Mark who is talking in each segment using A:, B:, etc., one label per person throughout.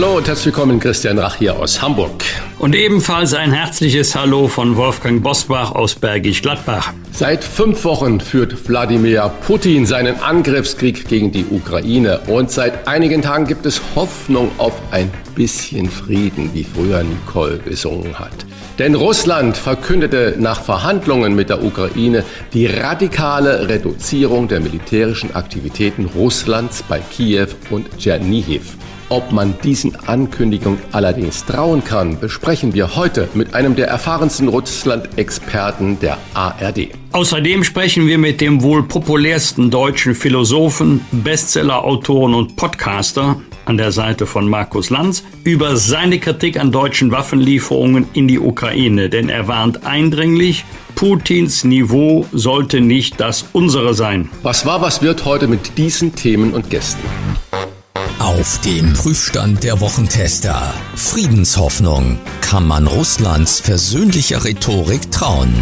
A: Hallo und herzlich willkommen, Christian Rach hier aus Hamburg.
B: Und ebenfalls ein herzliches Hallo von Wolfgang Bosbach aus Bergisch Gladbach.
A: Seit fünf Wochen führt Wladimir Putin seinen Angriffskrieg gegen die Ukraine und seit einigen Tagen gibt es Hoffnung auf ein bisschen Frieden, wie früher Nicole gesungen hat. Denn Russland verkündete nach Verhandlungen mit der Ukraine die radikale Reduzierung der militärischen Aktivitäten Russlands bei Kiew und Tschernihiv. Ob man diesen Ankündigungen allerdings trauen kann, besprechen wir heute mit einem der erfahrensten Russland-Experten der ARD.
B: Außerdem sprechen wir mit dem wohl populärsten deutschen Philosophen, Bestseller-Autoren und Podcaster an der Seite von Markus Lanz über seine Kritik an deutschen Waffenlieferungen in die Ukraine. Denn er warnt eindringlich, Putins Niveau sollte nicht das unsere sein.
A: Was war, was wird heute mit diesen Themen und Gästen?
C: Auf dem Prüfstand der Wochentester. Friedenshoffnung. Kann man Russlands versöhnlicher Rhetorik trauen?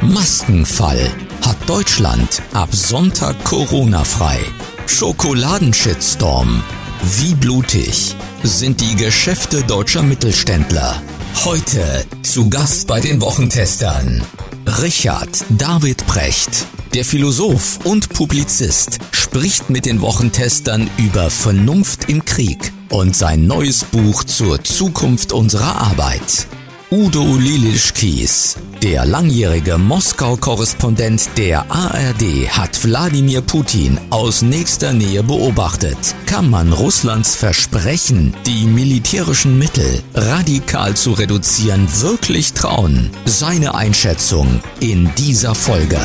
C: Maskenfall. Hat Deutschland ab Sonntag Corona-frei? Schokoladenshitstorm. Wie blutig sind die Geschäfte deutscher Mittelständler? Heute zu Gast bei den Wochentestern. Richard David Precht. Der Philosoph und Publizist spricht mit den Wochentestern über Vernunft im Krieg und sein neues Buch zur Zukunft unserer Arbeit. Udo Lilischkies, der langjährige Moskau-Korrespondent der ARD, hat Wladimir Putin aus nächster Nähe beobachtet. Kann man Russlands Versprechen, die militärischen Mittel radikal zu reduzieren, wirklich trauen? Seine Einschätzung in dieser Folge.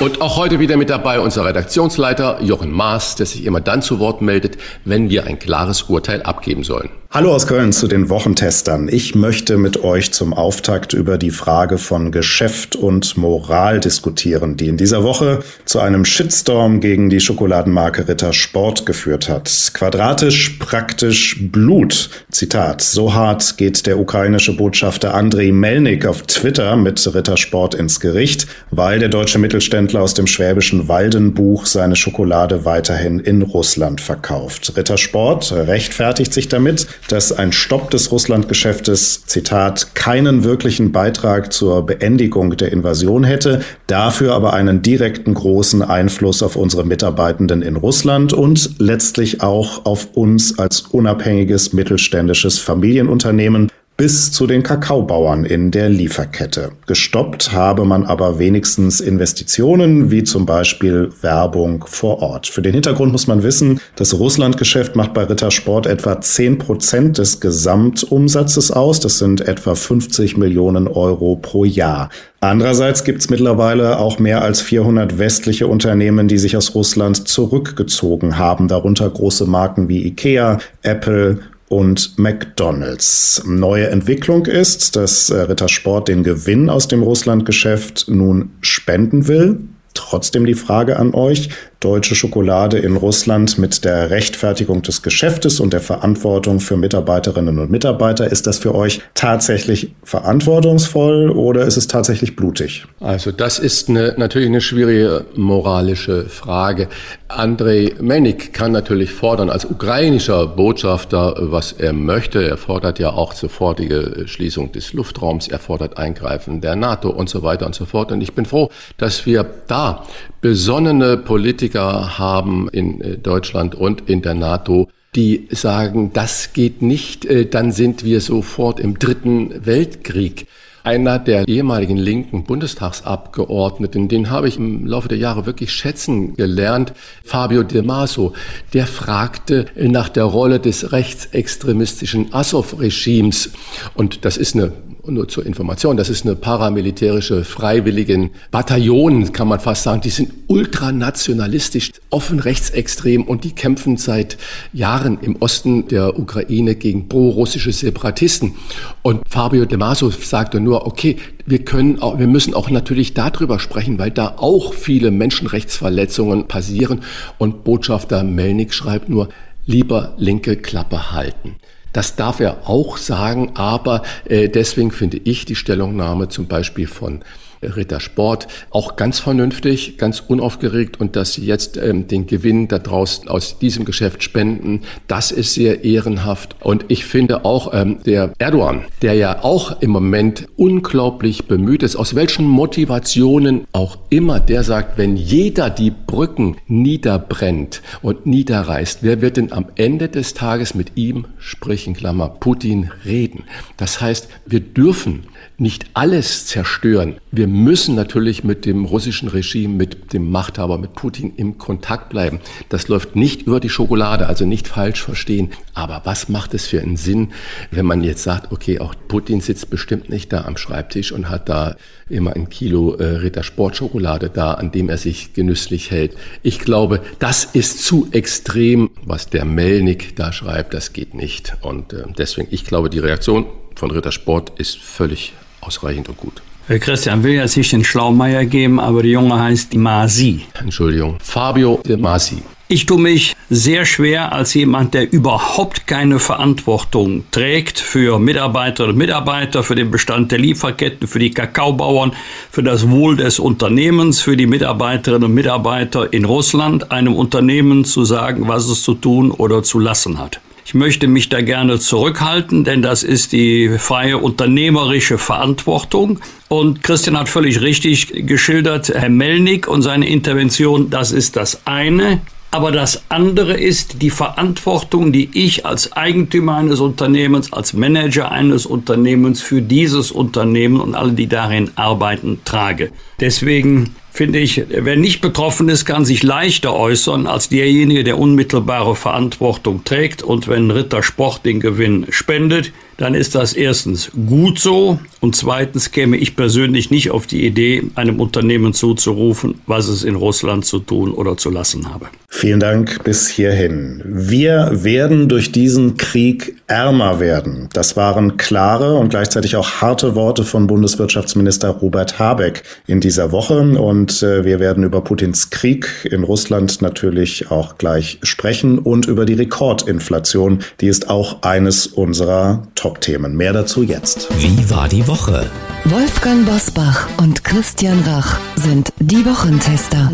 A: Und auch heute wieder mit dabei unser Redaktionsleiter Jochen Maas, der sich immer dann zu Wort meldet, wenn wir ein klares Urteil abgeben sollen.
D: Hallo aus Köln zu den Wochentestern. Ich möchte mit euch zum Auftakt über die Frage von Geschäft und Moral diskutieren, die in dieser Woche zu einem Shitstorm gegen die Schokoladenmarke Ritter Sport geführt hat. Quadratisch, praktisch, Blut. Zitat. So hart geht der ukrainische Botschafter Andrei Melnik auf Twitter mit Ritter Sport ins Gericht, weil der deutsche Mittelständler aus dem schwäbischen Waldenbuch seine Schokolade weiterhin in Russland verkauft. Ritter Sport rechtfertigt sich damit, dass ein Stopp des Russlandgeschäftes, Zitat, keinen wirklichen Beitrag zur Beendigung der Invasion hätte, dafür aber einen direkten großen Einfluss auf unsere Mitarbeitenden in Russland und letztlich auch auf uns als unabhängiges mittelständisches Familienunternehmen bis zu den Kakaobauern in der Lieferkette. Gestoppt habe man aber wenigstens Investitionen wie zum Beispiel Werbung vor Ort. Für den Hintergrund muss man wissen, das Russlandgeschäft macht bei Rittersport etwa 10 Prozent des Gesamtumsatzes aus. Das sind etwa 50 Millionen Euro pro Jahr. Andererseits gibt es mittlerweile auch mehr als 400 westliche Unternehmen, die sich aus Russland zurückgezogen haben, darunter große Marken wie Ikea, Apple, und McDonald's. Neue Entwicklung ist, dass äh, Rittersport den Gewinn aus dem Russlandgeschäft nun spenden will. Trotzdem die Frage an euch, deutsche Schokolade in Russland mit der Rechtfertigung des Geschäftes und der Verantwortung für Mitarbeiterinnen und Mitarbeiter, ist das für euch tatsächlich verantwortungsvoll oder ist es tatsächlich blutig?
A: Also das ist eine, natürlich eine schwierige moralische Frage. Andrei Menik kann natürlich fordern als ukrainischer Botschafter, was er möchte. Er fordert ja auch sofortige Schließung des Luftraums, er fordert Eingreifen der NATO und so weiter und so fort. Und ich bin froh, dass wir da besonnene Politiker haben in äh, Deutschland und in der NATO, die sagen, das geht nicht, äh, dann sind wir sofort im dritten Weltkrieg. Einer der ehemaligen linken Bundestagsabgeordneten, den habe ich im Laufe der Jahre wirklich schätzen gelernt, Fabio De Maso, der fragte nach der Rolle des rechtsextremistischen Assov-Regimes. Und das ist eine nur zur Information, das ist eine paramilitärische freiwilligen Bataillon, kann man fast sagen. Die sind ultranationalistisch, offen rechtsextrem und die kämpfen seit Jahren im Osten der Ukraine gegen pro-russische Separatisten. Und Fabio De Maso sagte nur, okay, wir können auch, wir müssen auch natürlich darüber sprechen, weil da auch viele Menschenrechtsverletzungen passieren. Und Botschafter Melnik schreibt nur, lieber linke Klappe halten. Das darf er auch sagen, aber äh, deswegen finde ich die Stellungnahme zum Beispiel von Rittersport auch ganz vernünftig, ganz unaufgeregt und dass sie jetzt ähm, den Gewinn da draußen aus diesem Geschäft spenden, das ist sehr ehrenhaft. Und ich finde auch ähm, der Erdogan, der ja auch im Moment unglaublich bemüht ist, aus welchen Motivationen auch immer, der sagt, wenn jeder die Brücken niederbrennt und niederreißt, wer wird denn am Ende des Tages mit ihm, sprich in Klammer Putin, reden? Das heißt, wir dürfen nicht alles zerstören. Wir müssen natürlich mit dem russischen Regime, mit dem Machthaber, mit Putin im Kontakt bleiben. Das läuft nicht über die Schokolade, also nicht falsch verstehen. Aber was macht es für einen Sinn, wenn man jetzt sagt, okay, auch Putin sitzt bestimmt nicht da am Schreibtisch und hat da immer ein Kilo äh, Ritter Sportschokolade da, an dem er sich genüsslich hält. Ich glaube, das ist zu extrem, was der Melnik da schreibt. Das geht nicht. Und äh, deswegen, ich glaube, die Reaktion von Rittersport ist völlig ausreichend und gut.
B: Christian will jetzt nicht den Schlaumeier geben, aber die Junge heißt Masi.
A: Entschuldigung, Fabio de Masi.
B: Ich tue mich sehr schwer als jemand, der überhaupt keine Verantwortung trägt für Mitarbeiterinnen und Mitarbeiter, für den Bestand der Lieferketten, für die Kakaobauern, für das Wohl des Unternehmens, für die Mitarbeiterinnen und Mitarbeiter in Russland, einem Unternehmen zu sagen, was es zu tun oder zu lassen hat. Ich möchte mich da gerne zurückhalten, denn das ist die freie unternehmerische Verantwortung. Und Christian hat völlig richtig geschildert, Herr Melnik und seine Intervention, das ist das eine. Aber das andere ist die Verantwortung, die ich als Eigentümer eines Unternehmens, als Manager eines Unternehmens für dieses Unternehmen und alle, die darin arbeiten, trage. Deswegen finde ich, wer nicht betroffen ist, kann sich leichter äußern als derjenige, der unmittelbare Verantwortung trägt. Und wenn Ritter Sport den Gewinn spendet, dann ist das erstens gut so und zweitens käme ich persönlich nicht auf die Idee, einem Unternehmen zuzurufen, was es in Russland zu tun oder zu lassen habe.
D: Vielen Dank bis hierhin. Wir werden durch diesen Krieg ärmer werden. Das waren klare und gleichzeitig auch harte Worte von Bundeswirtschaftsminister Robert Habeck in dieser Woche. Und äh, wir werden über Putins Krieg in Russland natürlich auch gleich sprechen und über die Rekordinflation. Die ist auch eines unserer Top-Themen. Mehr dazu jetzt.
C: Wie war die Woche?
E: Wolfgang Bosbach und Christian Rach sind die Wochentester.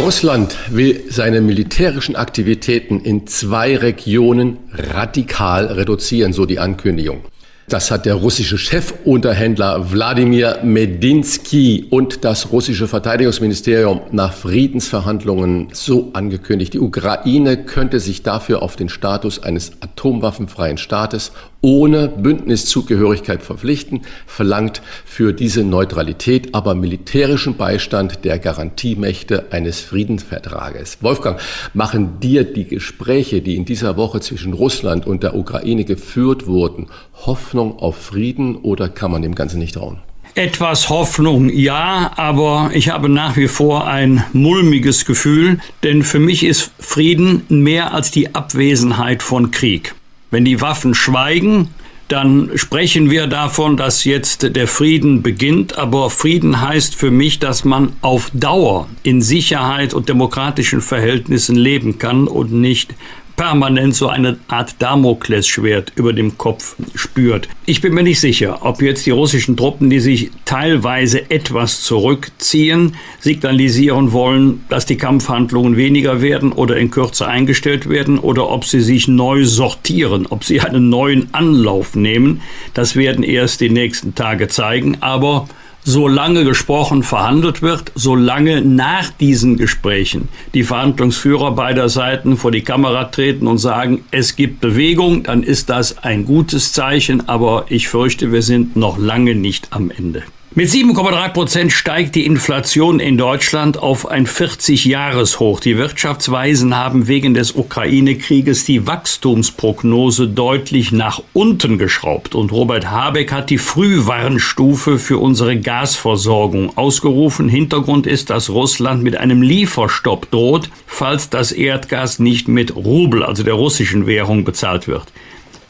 A: Russland will seine militärischen Aktivitäten in zwei Regionen radikal reduzieren, so die Ankündigung. Das hat der russische Chefunterhändler Wladimir Medinsky und das russische Verteidigungsministerium nach Friedensverhandlungen so angekündigt. Die Ukraine könnte sich dafür auf den Status eines atomwaffenfreien Staates ohne Bündniszugehörigkeit verpflichten, verlangt für diese Neutralität aber militärischen Beistand der Garantiemächte eines Friedensvertrages. Wolfgang, machen dir die Gespräche, die in dieser Woche zwischen Russland und der Ukraine geführt wurden, Hoffnung auf Frieden oder kann man dem Ganzen nicht trauen?
B: Etwas Hoffnung, ja, aber ich habe nach wie vor ein mulmiges Gefühl, denn für mich ist Frieden mehr als die Abwesenheit von Krieg. Wenn die Waffen schweigen, dann sprechen wir davon, dass jetzt der Frieden beginnt. Aber Frieden heißt für mich, dass man auf Dauer in Sicherheit und demokratischen Verhältnissen leben kann und nicht permanent so eine Art Damoklesschwert über dem Kopf spürt. Ich bin mir nicht sicher, ob jetzt die russischen Truppen, die sich teilweise etwas zurückziehen, signalisieren wollen, dass die Kampfhandlungen weniger werden oder in Kürze eingestellt werden oder ob sie sich neu sortieren, ob sie einen neuen Anlauf nehmen. Das werden erst die nächsten Tage zeigen. Aber solange gesprochen, verhandelt wird, solange nach diesen Gesprächen die Verhandlungsführer beider Seiten vor die Kamera treten und sagen, es gibt Bewegung, dann ist das ein gutes Zeichen, aber ich fürchte, wir sind noch lange nicht am Ende. Mit 7,3 Prozent steigt die Inflation in Deutschland auf ein 40-Jahres-Hoch. Die Wirtschaftsweisen haben wegen des Ukraine-Krieges die Wachstumsprognose deutlich nach unten geschraubt. Und Robert Habeck hat die Frühwarnstufe für unsere Gasversorgung ausgerufen. Hintergrund ist, dass Russland mit einem Lieferstopp droht, falls das Erdgas nicht mit Rubel, also der russischen Währung, bezahlt wird.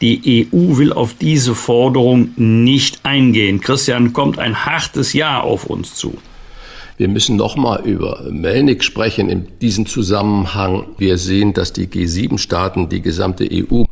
B: Die EU will auf diese Forderung nicht eingehen. Christian, kommt ein hartes Jahr auf uns zu.
A: Wir müssen nochmal über Melnik sprechen in diesem Zusammenhang. Wir sehen, dass die G7-Staaten, die gesamte EU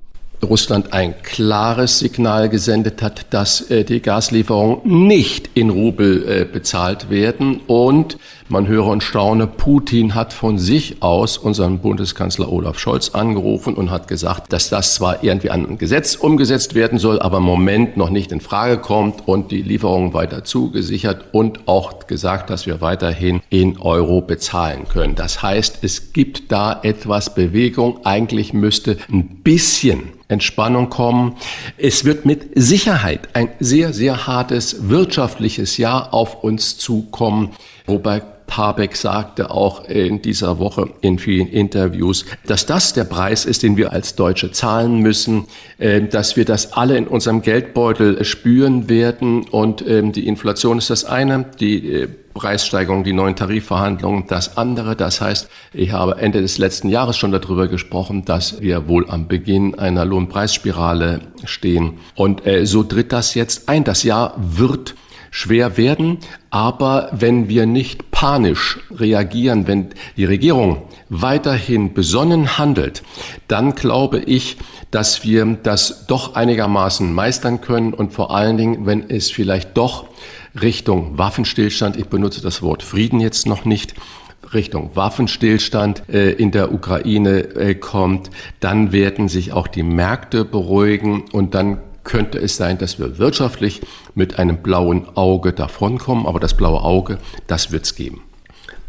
A: Russland ein klares Signal gesendet hat, dass äh, die Gaslieferungen nicht in Rubel äh, bezahlt werden. Und man höre und staune, Putin hat von sich aus unseren Bundeskanzler Olaf Scholz angerufen und hat gesagt, dass das zwar irgendwie an ein Gesetz umgesetzt werden soll, aber im Moment noch nicht in Frage kommt und die Lieferungen weiter zugesichert und auch gesagt, dass wir weiterhin in Euro bezahlen können. Das heißt, es gibt da etwas Bewegung. Eigentlich müsste ein bisschen Entspannung kommen. Es wird mit Sicherheit ein sehr, sehr hartes wirtschaftliches Jahr auf uns zukommen, wobei Habeck sagte auch in dieser Woche in vielen Interviews, dass das der Preis ist, den wir als Deutsche zahlen müssen, äh, dass wir das alle in unserem Geldbeutel spüren werden. Und ähm, die Inflation ist das eine, die äh, Preissteigerung, die neuen Tarifverhandlungen das andere. Das heißt, ich habe Ende des letzten Jahres schon darüber gesprochen, dass wir wohl am Beginn einer Lohnpreisspirale stehen. Und äh, so tritt das jetzt ein. Das Jahr wird schwer werden. Aber wenn wir nicht panisch reagieren, wenn die Regierung weiterhin besonnen handelt, dann glaube ich, dass wir das doch einigermaßen meistern können und vor allen Dingen, wenn es vielleicht doch Richtung Waffenstillstand, ich benutze das Wort Frieden jetzt noch nicht, Richtung Waffenstillstand äh, in der Ukraine äh, kommt, dann werden sich auch die Märkte beruhigen und dann könnte es sein, dass wir wirtschaftlich mit einem blauen Auge davonkommen. Aber das blaue Auge, das wird es geben.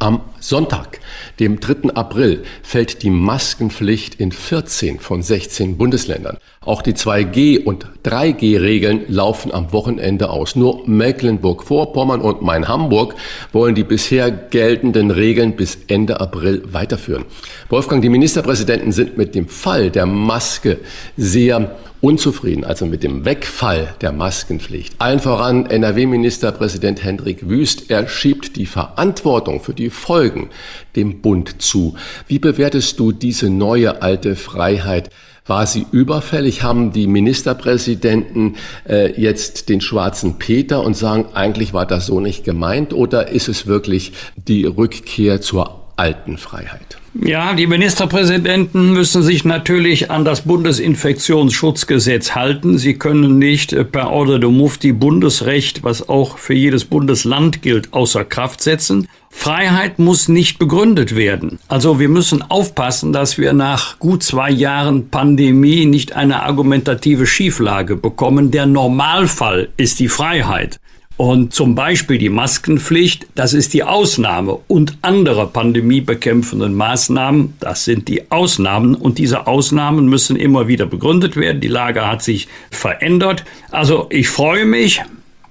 A: Am Sonntag, dem 3. April, fällt die Maskenpflicht in 14 von 16 Bundesländern. Auch die 2G- und 3G-Regeln laufen am Wochenende aus. Nur Mecklenburg-Vorpommern und Main-Hamburg wollen die bisher geltenden Regeln bis Ende April weiterführen. Wolfgang, die Ministerpräsidenten sind mit dem Fall der Maske sehr unzufrieden, also mit dem Wegfall der Maskenpflicht. Allen voran NRW-Ministerpräsident Hendrik Wüst. Er schiebt die Verantwortung für die Folgen dem Bund zu. Wie bewertest du diese neue alte Freiheit? War sie überfällig? Haben die Ministerpräsidenten äh, jetzt den schwarzen Peter und sagen, eigentlich war das so nicht gemeint? Oder ist es wirklich die Rückkehr zur alten Freiheit?
B: Ja, die Ministerpräsidenten müssen sich natürlich an das Bundesinfektionsschutzgesetz halten. Sie können nicht äh, per Ordre de Mufti Bundesrecht, was auch für jedes Bundesland gilt, außer Kraft setzen. Freiheit muss nicht begründet werden. Also wir müssen aufpassen, dass wir nach gut zwei Jahren Pandemie nicht eine argumentative Schieflage bekommen. Der Normalfall ist die Freiheit. Und zum Beispiel die Maskenpflicht, das ist die Ausnahme. Und andere pandemiebekämpfenden Maßnahmen, das sind die Ausnahmen. Und diese Ausnahmen müssen immer wieder begründet werden. Die Lage hat sich verändert. Also ich freue mich,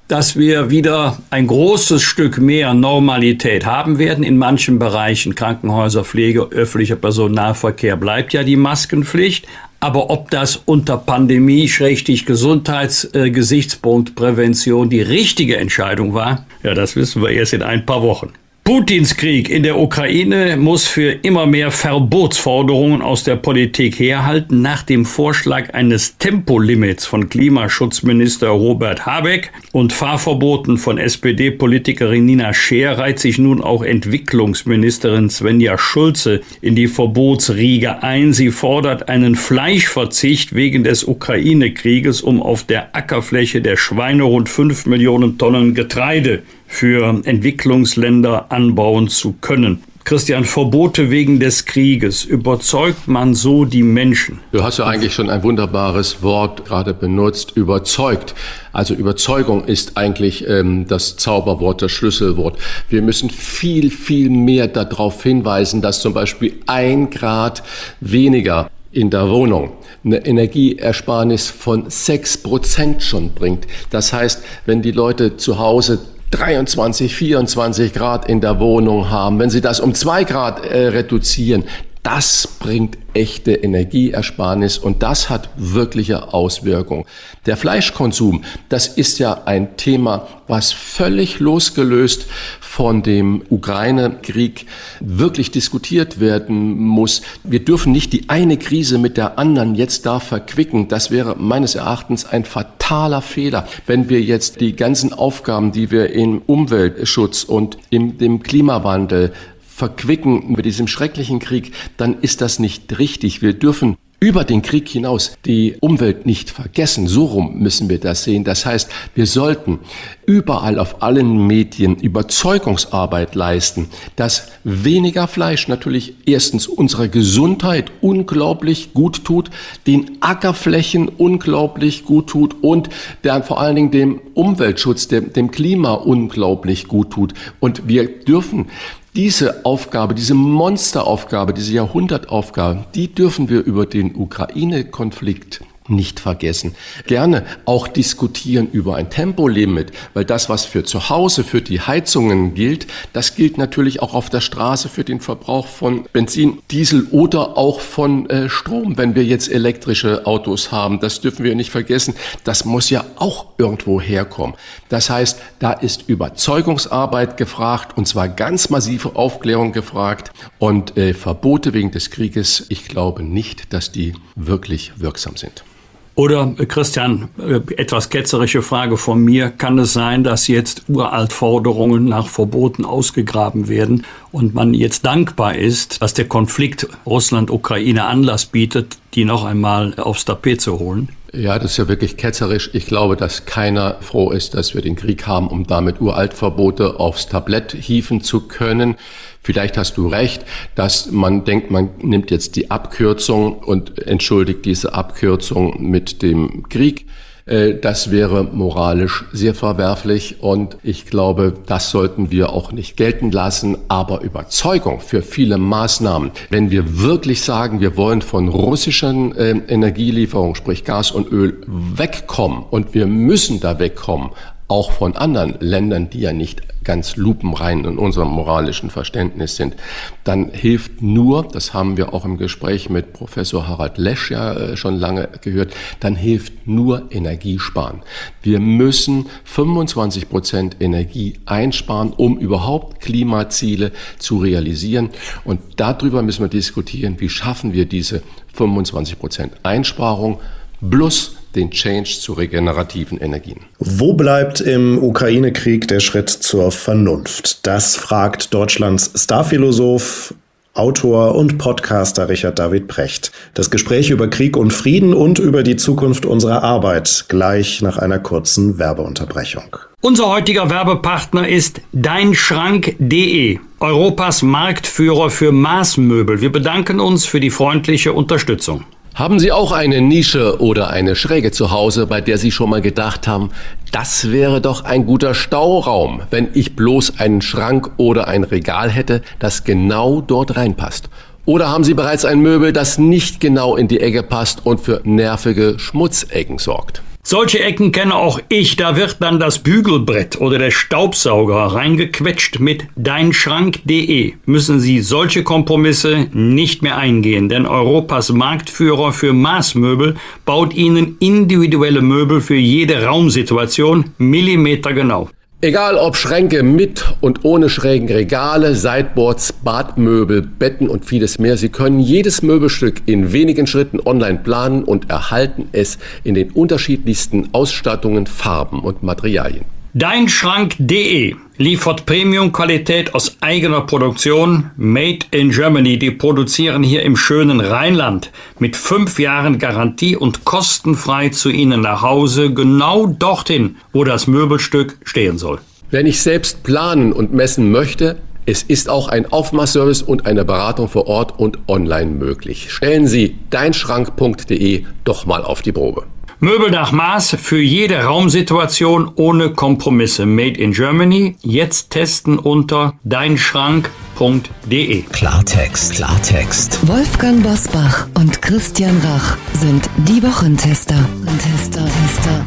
B: dass wir wieder ein großes Stück mehr Normalität haben werden. In manchen Bereichen Krankenhäuser, Pflege, öffentlicher Personennahverkehr bleibt ja die Maskenpflicht. Aber ob das unter Pandemie, schrägstich Gesundheitsgesichtspunkt, äh, Prävention die richtige Entscheidung war, ja, das wissen wir erst in ein paar Wochen. Putins Krieg in der Ukraine muss für immer mehr Verbotsforderungen aus der Politik herhalten. Nach dem Vorschlag eines Tempolimits von Klimaschutzminister Robert Habeck und Fahrverboten von SPD-Politikerin Nina Scheer reiht sich nun auch Entwicklungsministerin Svenja Schulze in die Verbotsriege ein. Sie fordert einen Fleischverzicht wegen des Ukraine-Krieges, um auf der Ackerfläche der Schweine rund fünf Millionen Tonnen Getreide für Entwicklungsländer anbauen zu können. Christian, Verbote wegen des Krieges, überzeugt man so die Menschen?
A: Du hast ja eigentlich schon ein wunderbares Wort gerade benutzt, überzeugt. Also Überzeugung ist eigentlich ähm, das Zauberwort, das Schlüsselwort. Wir müssen viel, viel mehr darauf hinweisen, dass zum Beispiel ein Grad weniger in der Wohnung eine Energieersparnis von sechs Prozent schon bringt. Das heißt, wenn die Leute zu Hause 23, 24 Grad in der Wohnung haben, wenn Sie das um zwei Grad äh, reduzieren, das bringt echte Energieersparnis und das hat wirkliche Auswirkungen. Der Fleischkonsum, das ist ja ein Thema, was völlig losgelöst von dem Ukraine-Krieg wirklich diskutiert werden muss. Wir dürfen nicht die eine Krise mit der anderen jetzt da verquicken. Das wäre meines Erachtens ein fataler Fehler, wenn wir jetzt die ganzen Aufgaben, die wir im Umweltschutz und im dem Klimawandel verquicken mit diesem schrecklichen Krieg, dann ist das nicht richtig. Wir dürfen über den Krieg hinaus die Umwelt nicht vergessen. So rum müssen wir das sehen. Das heißt, wir sollten überall auf allen Medien Überzeugungsarbeit leisten, dass weniger Fleisch natürlich erstens unserer Gesundheit unglaublich gut tut, den Ackerflächen unglaublich gut tut und dann vor allen Dingen dem Umweltschutz, dem, dem Klima unglaublich gut tut. Und wir dürfen diese Aufgabe, diese Monsteraufgabe, diese Jahrhundertaufgabe, die dürfen wir über den Ukraine-Konflikt nicht vergessen. Gerne auch diskutieren über ein Tempolimit, weil das, was für zu Hause, für die Heizungen gilt, das gilt natürlich auch auf der Straße für den Verbrauch von Benzin, Diesel oder auch von äh, Strom, wenn wir jetzt elektrische Autos haben. Das dürfen wir nicht vergessen. Das muss ja auch irgendwo herkommen. Das heißt, da ist Überzeugungsarbeit gefragt und zwar ganz massive Aufklärung gefragt und äh, Verbote wegen des Krieges. Ich glaube nicht, dass die wirklich wirksam sind.
B: Oder äh, Christian, äh, etwas ketzerische Frage von mir. Kann es sein, dass jetzt Uraltforderungen nach Verboten ausgegraben werden und man jetzt dankbar ist, dass der Konflikt Russland-Ukraine Anlass bietet, die noch einmal aufs Tapet zu holen?
A: Ja, das ist ja wirklich ketzerisch. Ich glaube, dass keiner froh ist, dass wir den Krieg haben, um damit Uraltverbote aufs Tablett hieven zu können. Vielleicht hast du recht, dass man denkt, man nimmt jetzt die Abkürzung und entschuldigt diese Abkürzung mit dem Krieg. Äh, das wäre moralisch sehr verwerflich und ich glaube, das sollten wir auch nicht gelten lassen. Aber Überzeugung für viele Maßnahmen, wenn wir wirklich sagen, wir wollen von russischen äh, Energielieferungen, sprich Gas und Öl, wegkommen und wir müssen da wegkommen, auch von anderen Ländern, die ja nicht ganz lupenrein in unserem moralischen Verständnis sind, dann hilft nur, das haben wir auch im Gespräch mit Professor Harald Lesch ja äh, schon lange gehört, dann hilft nur Energiesparen. Wir müssen 25 Prozent Energie einsparen, um überhaupt Klimaziele zu realisieren. Und darüber müssen wir diskutieren, wie schaffen wir diese 25 Prozent Einsparung plus den Change zu regenerativen Energien.
D: Wo bleibt im Ukraine-Krieg der Schritt zur Vernunft? Das fragt Deutschlands Starphilosoph Autor und Podcaster Richard David Precht. Das Gespräch über Krieg und Frieden und über die Zukunft unserer Arbeit gleich nach einer kurzen Werbeunterbrechung.
B: Unser heutiger Werbepartner ist deinschrank.de, Europas Marktführer für Maßmöbel. Wir bedanken uns für die freundliche Unterstützung.
A: Haben Sie auch eine Nische oder eine Schräge zu Hause, bei der Sie schon mal gedacht haben, das wäre doch ein guter Stauraum, wenn ich bloß einen Schrank oder ein Regal hätte, das genau dort reinpasst? Oder haben Sie bereits ein Möbel, das nicht genau in die Ecke passt und für nervige Schmutzecken sorgt?
B: Solche Ecken kenne auch ich. Da wird dann das Bügelbrett oder der Staubsauger reingequetscht mit deinschrank.de. Müssen Sie solche Kompromisse nicht mehr eingehen, denn Europas Marktführer für Maßmöbel baut Ihnen individuelle Möbel für jede Raumsituation millimetergenau.
A: Egal ob Schränke mit und ohne schrägen Regale, Sideboards, Badmöbel, Betten und vieles mehr, Sie können jedes Möbelstück in wenigen Schritten online planen und erhalten es in den unterschiedlichsten Ausstattungen, Farben und Materialien.
B: Deinschrank.de liefert Premium-Qualität aus eigener Produktion, made in Germany. Die produzieren hier im schönen Rheinland mit fünf Jahren Garantie und kostenfrei zu Ihnen nach Hause, genau dorthin, wo das Möbelstück stehen soll.
A: Wenn ich selbst planen und messen möchte, es ist auch ein Aufmaßservice und eine Beratung vor Ort und online möglich. Stellen Sie deinschrank.de doch mal auf die Probe.
B: Möbel nach Maß für jede Raumsituation ohne Kompromisse. Made in Germany. Jetzt testen unter deinschrank.de.
C: Klartext, Klartext.
E: Wolfgang Bosbach und Christian Rach sind die Wochentester. Tester, Tester.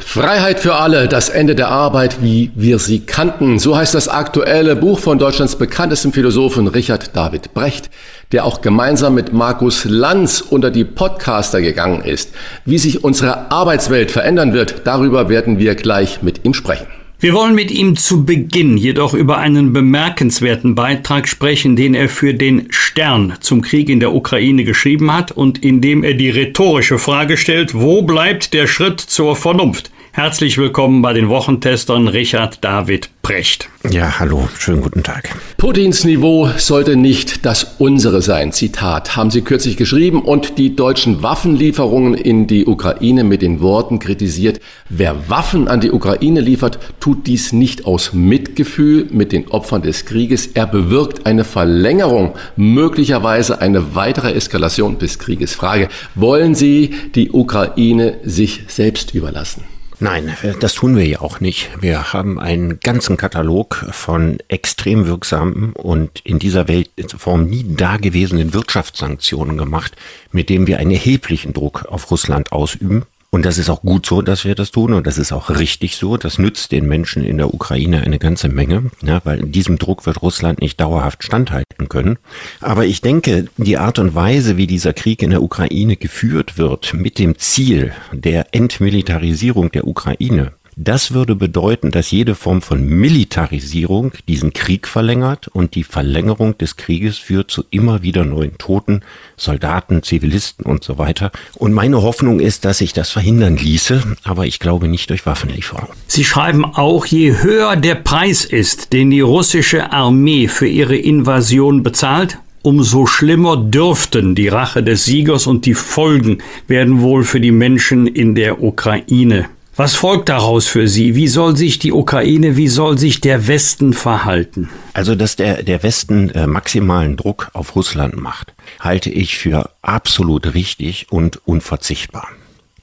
A: Freiheit für alle, das Ende der Arbeit, wie wir sie kannten. So heißt das aktuelle Buch von Deutschlands bekanntestem Philosophen Richard David Brecht, der auch gemeinsam mit Markus Lanz unter die Podcaster gegangen ist. Wie sich unsere Arbeitswelt verändern wird, darüber werden wir gleich mit ihm sprechen.
B: Wir wollen mit ihm zu Beginn jedoch über einen bemerkenswerten Beitrag sprechen, den er für den Stern zum Krieg in der Ukraine geschrieben hat und in dem er die rhetorische Frage stellt, wo bleibt der Schritt zur Vernunft? Herzlich willkommen bei den Wochentestern Richard David Precht.
F: Ja, hallo, schönen guten Tag.
A: Putins Niveau sollte nicht das unsere sein. Zitat haben Sie kürzlich geschrieben und die deutschen Waffenlieferungen in die Ukraine mit den Worten kritisiert. Wer Waffen an die Ukraine liefert, tut dies nicht aus Mitgefühl mit den Opfern des Krieges. Er bewirkt eine Verlängerung, möglicherweise eine weitere Eskalation des Krieges. Frage, wollen Sie die Ukraine sich selbst überlassen?
F: Nein, das tun wir ja auch nicht. Wir haben einen ganzen Katalog von extrem wirksamen und in dieser Weltform nie dagewesenen Wirtschaftssanktionen gemacht, mit dem wir einen erheblichen Druck auf Russland ausüben. Und das ist auch gut so, dass wir das tun und das ist auch richtig so. Das nützt den Menschen in der Ukraine eine ganze Menge, ja, weil diesem Druck wird Russland nicht dauerhaft standhalten können. Aber ich denke, die Art und Weise, wie dieser Krieg in der Ukraine geführt wird, mit dem Ziel der Entmilitarisierung der Ukraine, das würde bedeuten, dass jede Form von Militarisierung diesen Krieg verlängert und die Verlängerung des Krieges führt zu immer wieder neuen Toten, Soldaten, Zivilisten und so weiter. Und meine Hoffnung ist, dass sich das verhindern ließe, aber ich glaube nicht durch Waffenlieferung.
B: Sie schreiben auch, je höher der Preis ist, den die russische Armee für ihre Invasion bezahlt, umso schlimmer dürften die Rache des Siegers und die Folgen werden wohl für die Menschen in der Ukraine. Was folgt daraus für Sie? Wie soll sich die Ukraine, wie soll sich der Westen verhalten?
F: Also, dass der, der Westen äh, maximalen Druck auf Russland macht, halte ich für absolut richtig und unverzichtbar.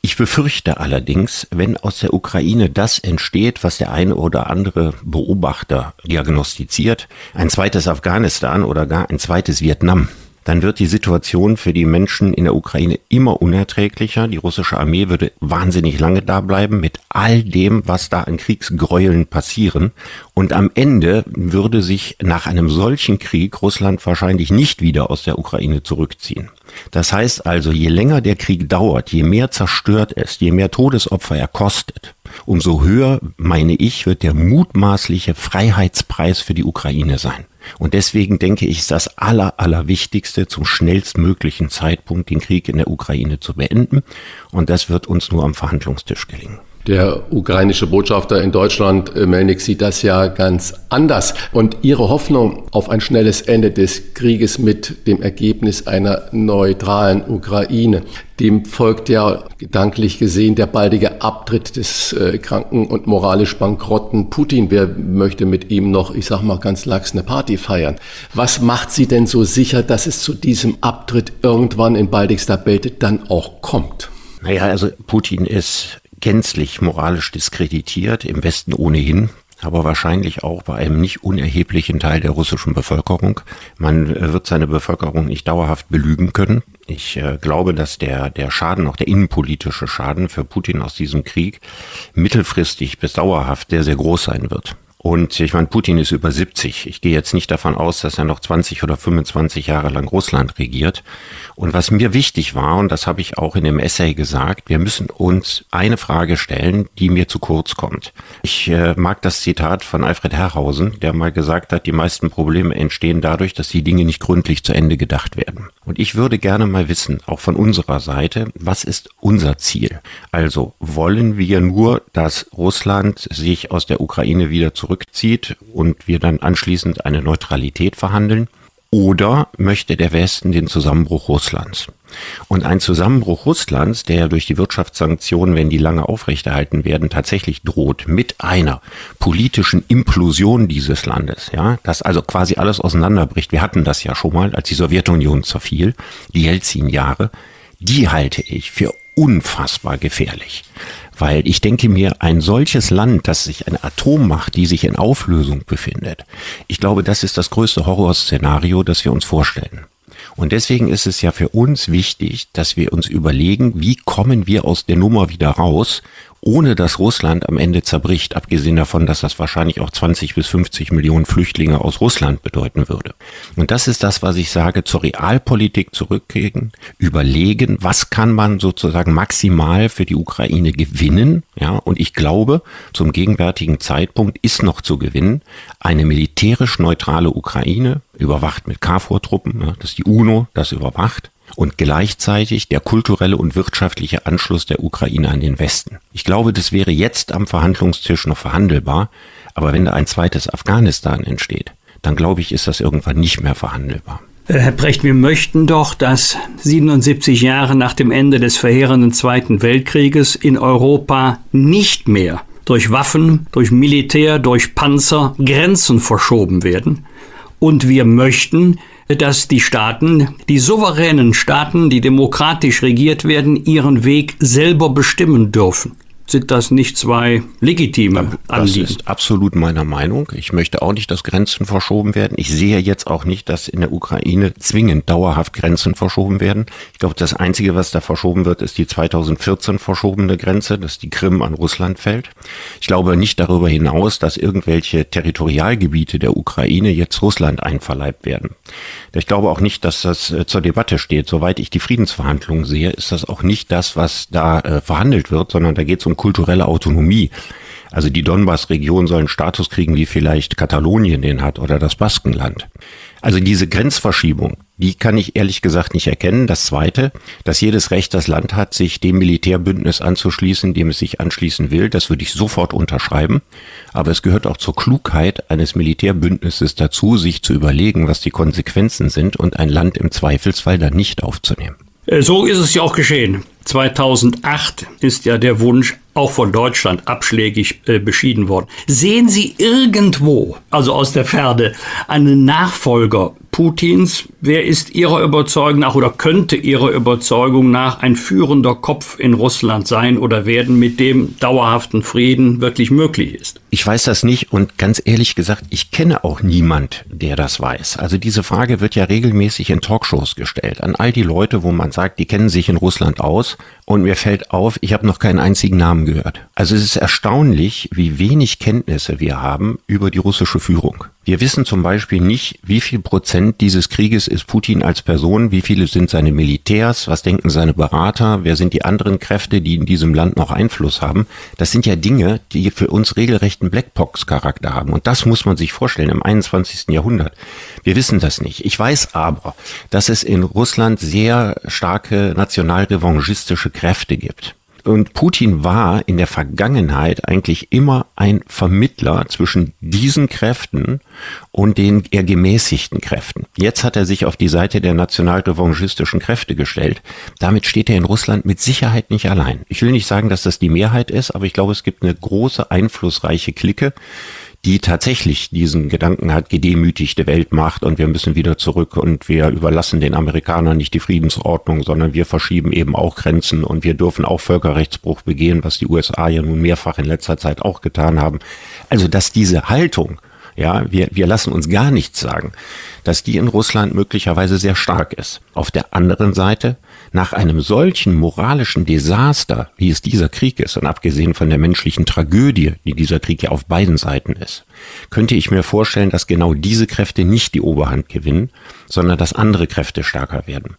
F: Ich befürchte allerdings, wenn aus der Ukraine das entsteht, was der eine oder andere Beobachter diagnostiziert, ein zweites Afghanistan oder gar ein zweites Vietnam, dann wird die Situation für die Menschen in der Ukraine immer unerträglicher. Die russische Armee würde wahnsinnig lange da bleiben mit all dem, was da an Kriegsgräueln passieren. Und am Ende würde sich nach einem solchen Krieg Russland wahrscheinlich nicht wieder aus der Ukraine zurückziehen. Das heißt also, je länger der Krieg dauert, je mehr zerstört es, je mehr Todesopfer er kostet, umso höher, meine ich, wird der mutmaßliche Freiheitspreis für die Ukraine sein. Und deswegen denke ich, ist das aller, allerwichtigste, zum schnellstmöglichen Zeitpunkt den Krieg in der Ukraine zu beenden. Und das wird uns nur am Verhandlungstisch gelingen.
A: Der ukrainische Botschafter in Deutschland, äh, Melnik, sieht das ja ganz anders. Und Ihre Hoffnung auf ein schnelles Ende des Krieges mit dem Ergebnis einer neutralen Ukraine, dem folgt ja gedanklich gesehen der baldige Abtritt des äh, kranken und moralisch bankrotten Putin. Wer möchte mit ihm noch, ich sag mal ganz lax, eine Party feiern? Was macht Sie denn so sicher, dass es zu diesem Abtritt irgendwann in baldigster Belte dann auch kommt?
F: Naja, also Putin ist gänzlich moralisch diskreditiert, im Westen ohnehin, aber wahrscheinlich auch bei einem nicht unerheblichen Teil der russischen Bevölkerung. Man äh, wird seine Bevölkerung nicht dauerhaft belügen können. Ich äh, glaube, dass der, der Schaden, auch der innenpolitische Schaden für Putin aus diesem Krieg mittelfristig bis dauerhaft sehr, sehr groß sein wird. Und ich meine, Putin ist über 70. Ich gehe jetzt nicht davon aus, dass er noch 20 oder 25 Jahre lang Russland regiert. Und was mir wichtig war, und das habe ich auch in dem Essay gesagt, wir müssen uns eine Frage stellen, die mir zu kurz kommt. Ich äh, mag das Zitat von Alfred Herrhausen, der mal gesagt hat, die meisten Probleme entstehen dadurch, dass die Dinge nicht gründlich zu Ende gedacht werden. Und ich würde gerne mal wissen, auch von unserer Seite, was ist unser Ziel? Also wollen wir nur, dass Russland sich aus der Ukraine wieder zurück zurückzieht und wir dann anschließend eine Neutralität verhandeln? Oder möchte der Westen den Zusammenbruch Russlands? Und ein Zusammenbruch Russlands, der durch die Wirtschaftssanktionen, wenn die lange aufrechterhalten werden, tatsächlich droht mit einer politischen Implosion dieses Landes, ja, dass also quasi alles auseinanderbricht. Wir hatten das ja schon mal, als die Sowjetunion zerfiel, die Jelzin-Jahre. Die halte ich für unfassbar gefährlich. Weil ich denke mir, ein solches Land, das sich eine Atommacht, die sich in Auflösung befindet, ich glaube, das ist das größte Horrorszenario, das wir uns vorstellen. Und deswegen ist es ja für uns wichtig, dass wir uns überlegen, wie kommen wir aus der Nummer wieder raus, ohne dass Russland am Ende zerbricht, abgesehen davon, dass das wahrscheinlich auch 20 bis 50 Millionen Flüchtlinge aus Russland bedeuten würde. Und das ist das, was ich sage, zur Realpolitik zurückgehen, überlegen, was kann man sozusagen maximal für die Ukraine gewinnen, ja, und ich glaube, zum gegenwärtigen Zeitpunkt ist noch zu gewinnen. Eine militärisch neutrale Ukraine, überwacht mit KFOR-Truppen, ja, dass die UNO das überwacht, und gleichzeitig der kulturelle und wirtschaftliche Anschluss der Ukraine an den Westen. Ich glaube, das wäre jetzt am Verhandlungstisch noch verhandelbar, aber wenn da ein zweites Afghanistan entsteht, dann glaube ich, ist das irgendwann nicht mehr verhandelbar.
B: Äh, Herr Brecht, wir möchten doch, dass 77 Jahre nach dem Ende des verheerenden Zweiten Weltkrieges in Europa nicht mehr durch Waffen, durch Militär, durch Panzer Grenzen verschoben werden. Und wir möchten, dass die Staaten, die souveränen Staaten, die demokratisch regiert werden, ihren Weg selber bestimmen dürfen sind das nicht zwei legitime Anliegen.
F: Das ist absolut meiner Meinung. Ich möchte auch nicht, dass Grenzen verschoben werden. Ich sehe jetzt auch nicht, dass in der Ukraine zwingend dauerhaft Grenzen verschoben werden. Ich glaube, das Einzige, was da verschoben wird, ist die 2014 verschobene Grenze, dass die Krim an Russland fällt. Ich glaube nicht darüber hinaus, dass irgendwelche Territorialgebiete der Ukraine jetzt Russland einverleibt werden. Ich glaube auch nicht, dass das äh, zur Debatte steht. Soweit ich die Friedensverhandlungen sehe, ist das auch nicht das, was da äh, verhandelt wird, sondern da geht es um kulturelle Autonomie. Also die Donbass-Region soll einen Status kriegen, wie vielleicht Katalonien den hat oder das Baskenland. Also diese Grenzverschiebung, die kann ich ehrlich gesagt nicht erkennen. Das Zweite, dass jedes Recht das Land hat, sich dem Militärbündnis anzuschließen, dem es sich anschließen will, das würde ich sofort unterschreiben. Aber es gehört auch zur Klugheit eines Militärbündnisses dazu, sich zu überlegen, was die Konsequenzen sind und ein Land im Zweifelsfall dann nicht aufzunehmen.
B: Äh, so ist es ja auch geschehen. 2008 ist ja der Wunsch auch von Deutschland abschlägig äh, beschieden worden. Sehen Sie irgendwo, also aus der Ferne, einen Nachfolger Putins? Wer ist Ihrer Überzeugung nach oder könnte Ihrer Überzeugung nach ein führender Kopf in Russland sein oder werden, mit dem dauerhaften Frieden wirklich möglich ist?
F: Ich weiß das nicht und ganz ehrlich gesagt, ich kenne auch niemand, der das weiß. Also diese Frage wird ja regelmäßig in Talkshows gestellt an all die Leute, wo man sagt, die kennen sich in Russland aus und mir fällt auf, ich habe noch keinen einzigen Namen gehört. Also es ist erstaunlich, wie wenig Kenntnisse wir haben über die russische Führung. Wir wissen zum Beispiel nicht, wie viel Prozent dieses Krieges ist Putin als Person, wie viele sind seine Militärs, was denken seine Berater, wer sind die anderen Kräfte, die in diesem Land noch Einfluss haben. Das sind ja Dinge, die für uns regelrechten Blackbox-Charakter haben. Und das muss man sich vorstellen im 21. Jahrhundert. Wir wissen das nicht. Ich weiß aber, dass es in Russland sehr starke nationalrevanchistische Kräfte gibt. Und Putin war in der Vergangenheit eigentlich immer ein Vermittler zwischen diesen Kräften und den eher gemäßigten Kräften. Jetzt hat er sich auf die Seite der nationalrevanchistischen Kräfte gestellt. Damit steht er in Russland mit Sicherheit nicht allein. Ich will nicht sagen, dass das die Mehrheit ist, aber ich glaube, es gibt eine große, einflussreiche Clique, die tatsächlich diesen Gedanken hat, gedemütigte Weltmacht und wir müssen wieder zurück und wir überlassen den Amerikanern nicht die Friedensordnung, sondern wir verschieben eben auch Grenzen und wir dürfen auch Völkerrechtsbruch begehen, was die USA ja nun mehrfach in letzter Zeit auch getan haben. Also, dass diese Haltung ja, wir, wir lassen uns gar nichts sagen, dass die in Russland möglicherweise sehr stark ist. Auf der anderen Seite nach einem solchen moralischen Desaster, wie es dieser Krieg ist, und abgesehen von der menschlichen Tragödie, die dieser Krieg ja auf beiden Seiten ist, könnte ich mir vorstellen, dass genau diese Kräfte nicht die Oberhand gewinnen, sondern dass andere Kräfte stärker werden.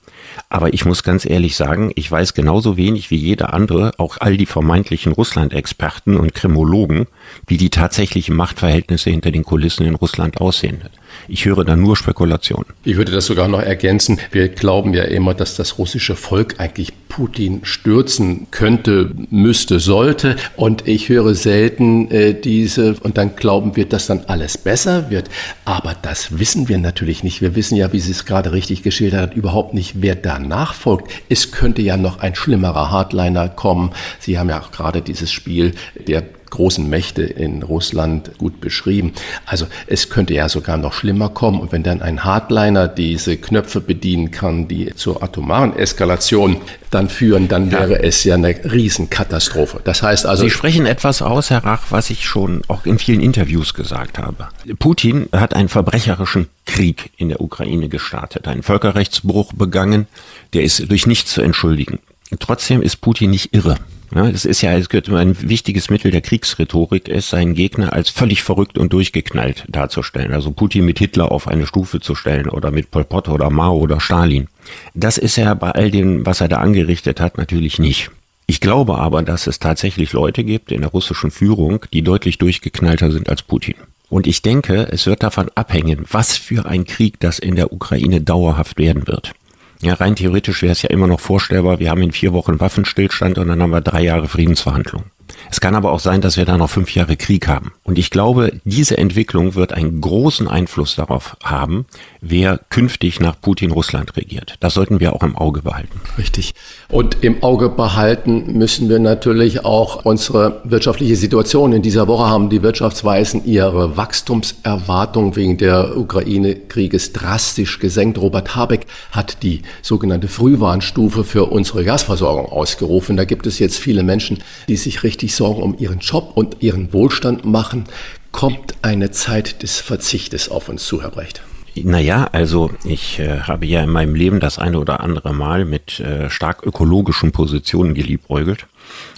F: Aber ich muss ganz ehrlich sagen, ich weiß genauso wenig wie jeder andere, auch all die vermeintlichen Russland-Experten und Kremologen, wie die tatsächlichen Machtverhältnisse hinter den Kulissen in Russland aussehen. Ich höre da nur Spekulationen.
A: Ich würde das sogar noch ergänzen. Wir glauben ja immer, dass das russische Volk eigentlich Putin stürzen könnte, müsste, sollte. Und ich höre selten äh, diese, und dann glauben wir, dass dann alles besser wird. Aber das wissen wir natürlich nicht. Wir wissen ja, wie Sie es gerade richtig geschildert hat, überhaupt nicht, wer danach folgt. Es könnte ja noch ein schlimmerer Hardliner kommen. Sie haben ja auch gerade dieses Spiel der großen Mächte in Russland gut beschrieben. Also es könnte ja sogar noch schlimmer kommen. Und wenn dann ein Hardliner diese Knöpfe bedienen kann, die zur atomaren Eskalation dann führen, dann ja. wäre es ja eine Riesenkatastrophe. Das heißt also.
F: Sie sprechen etwas aus, Herr Rach, was ich schon auch in vielen Interviews gesagt habe. Putin hat einen verbrecherischen Krieg in der Ukraine gestartet, einen Völkerrechtsbruch begangen, der ist durch nichts zu entschuldigen. Trotzdem ist Putin nicht irre. Es ist ja, es gehört ein wichtiges Mittel der Kriegsrhetorik ist, seinen Gegner als völlig verrückt und durchgeknallt darzustellen. Also Putin mit Hitler auf eine Stufe zu stellen oder mit Pol Pot oder Mao oder Stalin. Das ist er bei all dem, was er da angerichtet hat, natürlich nicht. Ich glaube aber, dass es tatsächlich Leute gibt in der russischen Führung, die deutlich durchgeknallter sind als Putin. Und ich denke, es wird davon abhängen, was für ein Krieg das in der Ukraine dauerhaft werden wird. Ja, rein theoretisch wäre es ja immer noch vorstellbar, wir haben in vier Wochen Waffenstillstand und dann haben wir drei Jahre Friedensverhandlungen. Es kann aber auch sein, dass wir da noch fünf Jahre Krieg haben. Und ich glaube, diese Entwicklung wird einen großen Einfluss darauf haben, wer künftig nach Putin Russland regiert. Das sollten wir auch im Auge behalten.
A: Richtig. Und im Auge behalten müssen wir natürlich auch unsere wirtschaftliche Situation. In dieser Woche haben die Wirtschaftsweisen ihre Wachstumserwartung wegen der Ukraine-Krieges drastisch gesenkt. Robert Habeck hat die sogenannte Frühwarnstufe für unsere Gasversorgung ausgerufen. Da gibt es jetzt viele Menschen, die sich richtig richtig Sorgen um ihren Job und ihren Wohlstand machen, kommt eine Zeit des Verzichtes auf uns zu, Herr Brecht.
F: Naja, also ich äh, habe ja in meinem Leben das eine oder andere Mal mit äh, stark ökologischen Positionen geliebäugelt.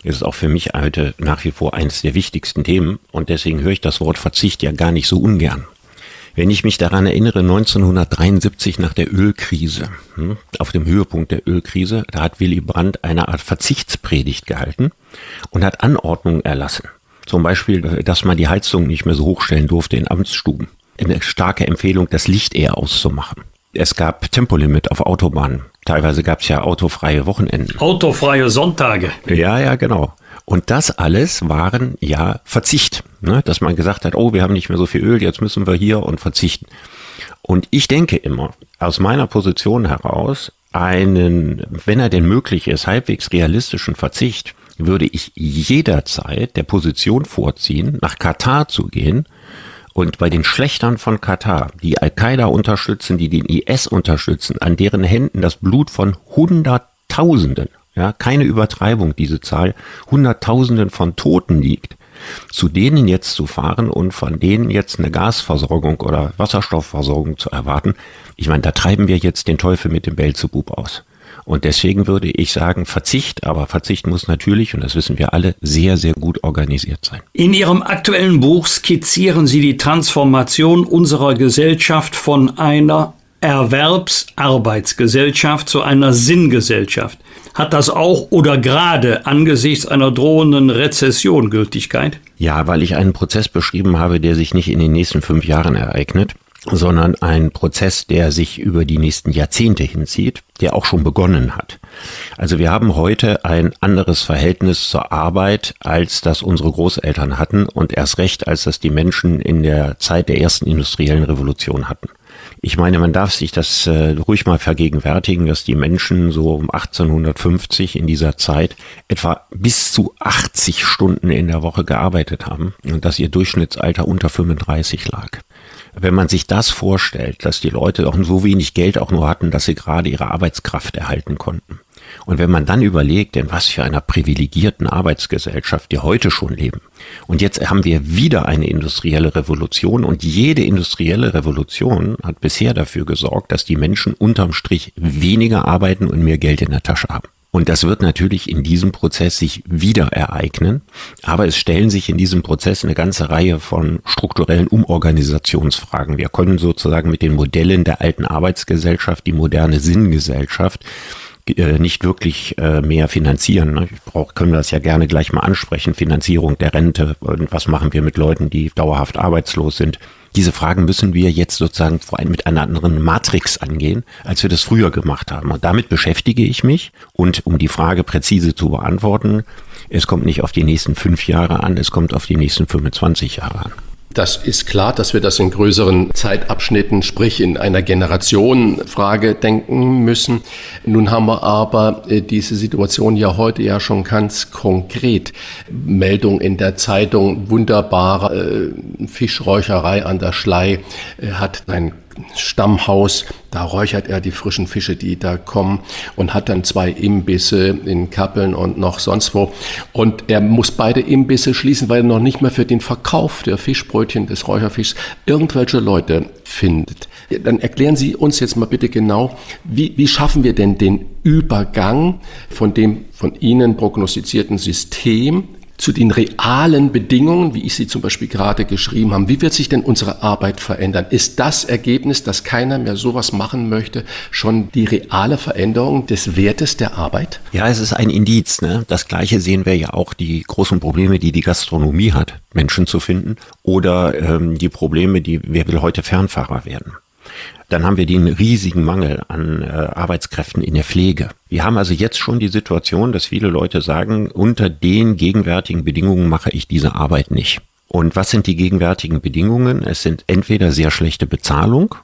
F: Es ist auch für mich heute nach wie vor eines der wichtigsten Themen und deswegen höre ich das Wort Verzicht ja gar nicht so ungern. Wenn ich mich daran erinnere, 1973 nach der Ölkrise, hm, auf dem Höhepunkt der Ölkrise, da hat Willy Brandt eine Art Verzichtspredigt gehalten und hat Anordnungen erlassen. Zum Beispiel, dass man die Heizung nicht mehr so hochstellen durfte in Amtsstuben. Eine starke Empfehlung, das Licht eher auszumachen. Es gab Tempolimit auf Autobahnen. Teilweise gab es ja autofreie Wochenenden.
B: Autofreie Sonntage.
F: Ja, ja, genau. Und das alles waren ja Verzicht, ne? dass man gesagt hat, oh, wir haben nicht mehr so viel Öl, jetzt müssen wir hier und verzichten. Und ich denke immer, aus meiner Position heraus, einen, wenn er denn möglich ist, halbwegs realistischen Verzicht, würde ich jederzeit der Position vorziehen, nach Katar zu gehen und bei den Schlechtern von Katar, die Al-Qaida unterstützen, die den IS unterstützen, an deren Händen das Blut von Hunderttausenden ja, keine Übertreibung, diese Zahl, Hunderttausenden von Toten liegt, zu denen jetzt zu fahren und von denen jetzt eine Gasversorgung oder Wasserstoffversorgung zu erwarten, ich meine, da treiben wir jetzt den Teufel mit dem Belzebub aus. Und deswegen würde ich sagen, Verzicht, aber Verzicht muss natürlich, und das wissen wir alle, sehr, sehr gut organisiert sein.
B: In Ihrem aktuellen Buch skizzieren Sie die Transformation unserer Gesellschaft von einer Erwerbsarbeitsgesellschaft zu einer Sinngesellschaft. Hat das auch oder gerade angesichts einer drohenden Rezession Gültigkeit?
F: Ja, weil ich einen Prozess beschrieben habe, der sich nicht in den nächsten fünf Jahren ereignet, sondern ein Prozess, der sich über die nächsten Jahrzehnte hinzieht, der auch schon begonnen hat. Also wir haben heute ein anderes Verhältnis zur Arbeit, als das unsere Großeltern hatten und erst recht, als das die Menschen in der Zeit der ersten industriellen Revolution hatten. Ich meine, man darf sich das äh, ruhig mal vergegenwärtigen, dass die Menschen so um 1850 in dieser Zeit etwa bis zu 80 Stunden in der Woche gearbeitet haben und dass ihr Durchschnittsalter unter 35 lag. Wenn man sich das vorstellt, dass die Leute auch so wenig Geld auch nur hatten, dass sie gerade ihre Arbeitskraft erhalten konnten. Und wenn man dann überlegt, in was für einer privilegierten Arbeitsgesellschaft wir heute schon leben, und jetzt haben wir wieder eine industrielle Revolution und jede industrielle Revolution hat bisher dafür gesorgt, dass die Menschen unterm Strich weniger arbeiten und mehr Geld in der Tasche haben. Und das wird natürlich in diesem Prozess sich wieder ereignen. Aber es stellen sich in diesem Prozess eine ganze Reihe von strukturellen Umorganisationsfragen. Wir können sozusagen mit den Modellen der alten Arbeitsgesellschaft, die moderne Sinngesellschaft, äh, nicht wirklich äh, mehr finanzieren. Ne? Ich brauch, können wir das ja gerne gleich mal ansprechen. Finanzierung der Rente und was machen wir mit Leuten, die dauerhaft arbeitslos sind. Diese Fragen müssen wir jetzt sozusagen vor allem mit einer anderen Matrix angehen, als wir das früher gemacht haben. Und damit beschäftige ich mich. Und um die Frage präzise zu beantworten, es kommt nicht auf die nächsten fünf Jahre an, es kommt auf die nächsten 25 Jahre an.
A: Das ist klar, dass wir das in größeren Zeitabschnitten, sprich in einer Generationenfrage denken müssen. Nun haben wir aber äh, diese Situation ja heute ja schon ganz konkret. Meldung in der Zeitung, wunderbare äh, Fischräucherei an der Schlei äh, hat ein Stammhaus, da räuchert er die frischen Fische, die da kommen und hat dann zwei Imbisse in Kappeln und noch sonst wo. Und er muss beide Imbisse schließen, weil er noch nicht mehr für den Verkauf der Fischbrötchen, des Räucherfischs irgendwelche Leute findet. Dann erklären Sie uns jetzt mal bitte genau, wie, wie schaffen wir denn den Übergang von dem von Ihnen prognostizierten System zu den realen Bedingungen, wie ich sie zum Beispiel gerade geschrieben habe. Wie wird sich denn unsere Arbeit verändern? Ist das Ergebnis, dass keiner mehr sowas machen möchte, schon die reale Veränderung des Wertes der Arbeit?
F: Ja, es ist ein Indiz. Ne? Das Gleiche sehen wir ja auch die großen Probleme, die die Gastronomie hat, Menschen zu finden, oder ähm, die Probleme, die wer will heute Fernfahrer werden. Dann haben wir den riesigen Mangel an äh, Arbeitskräften in der Pflege. Wir haben also jetzt schon die Situation, dass viele Leute sagen, unter den gegenwärtigen Bedingungen mache ich diese Arbeit nicht. Und was sind die gegenwärtigen Bedingungen? Es sind entweder sehr schlechte Bezahlung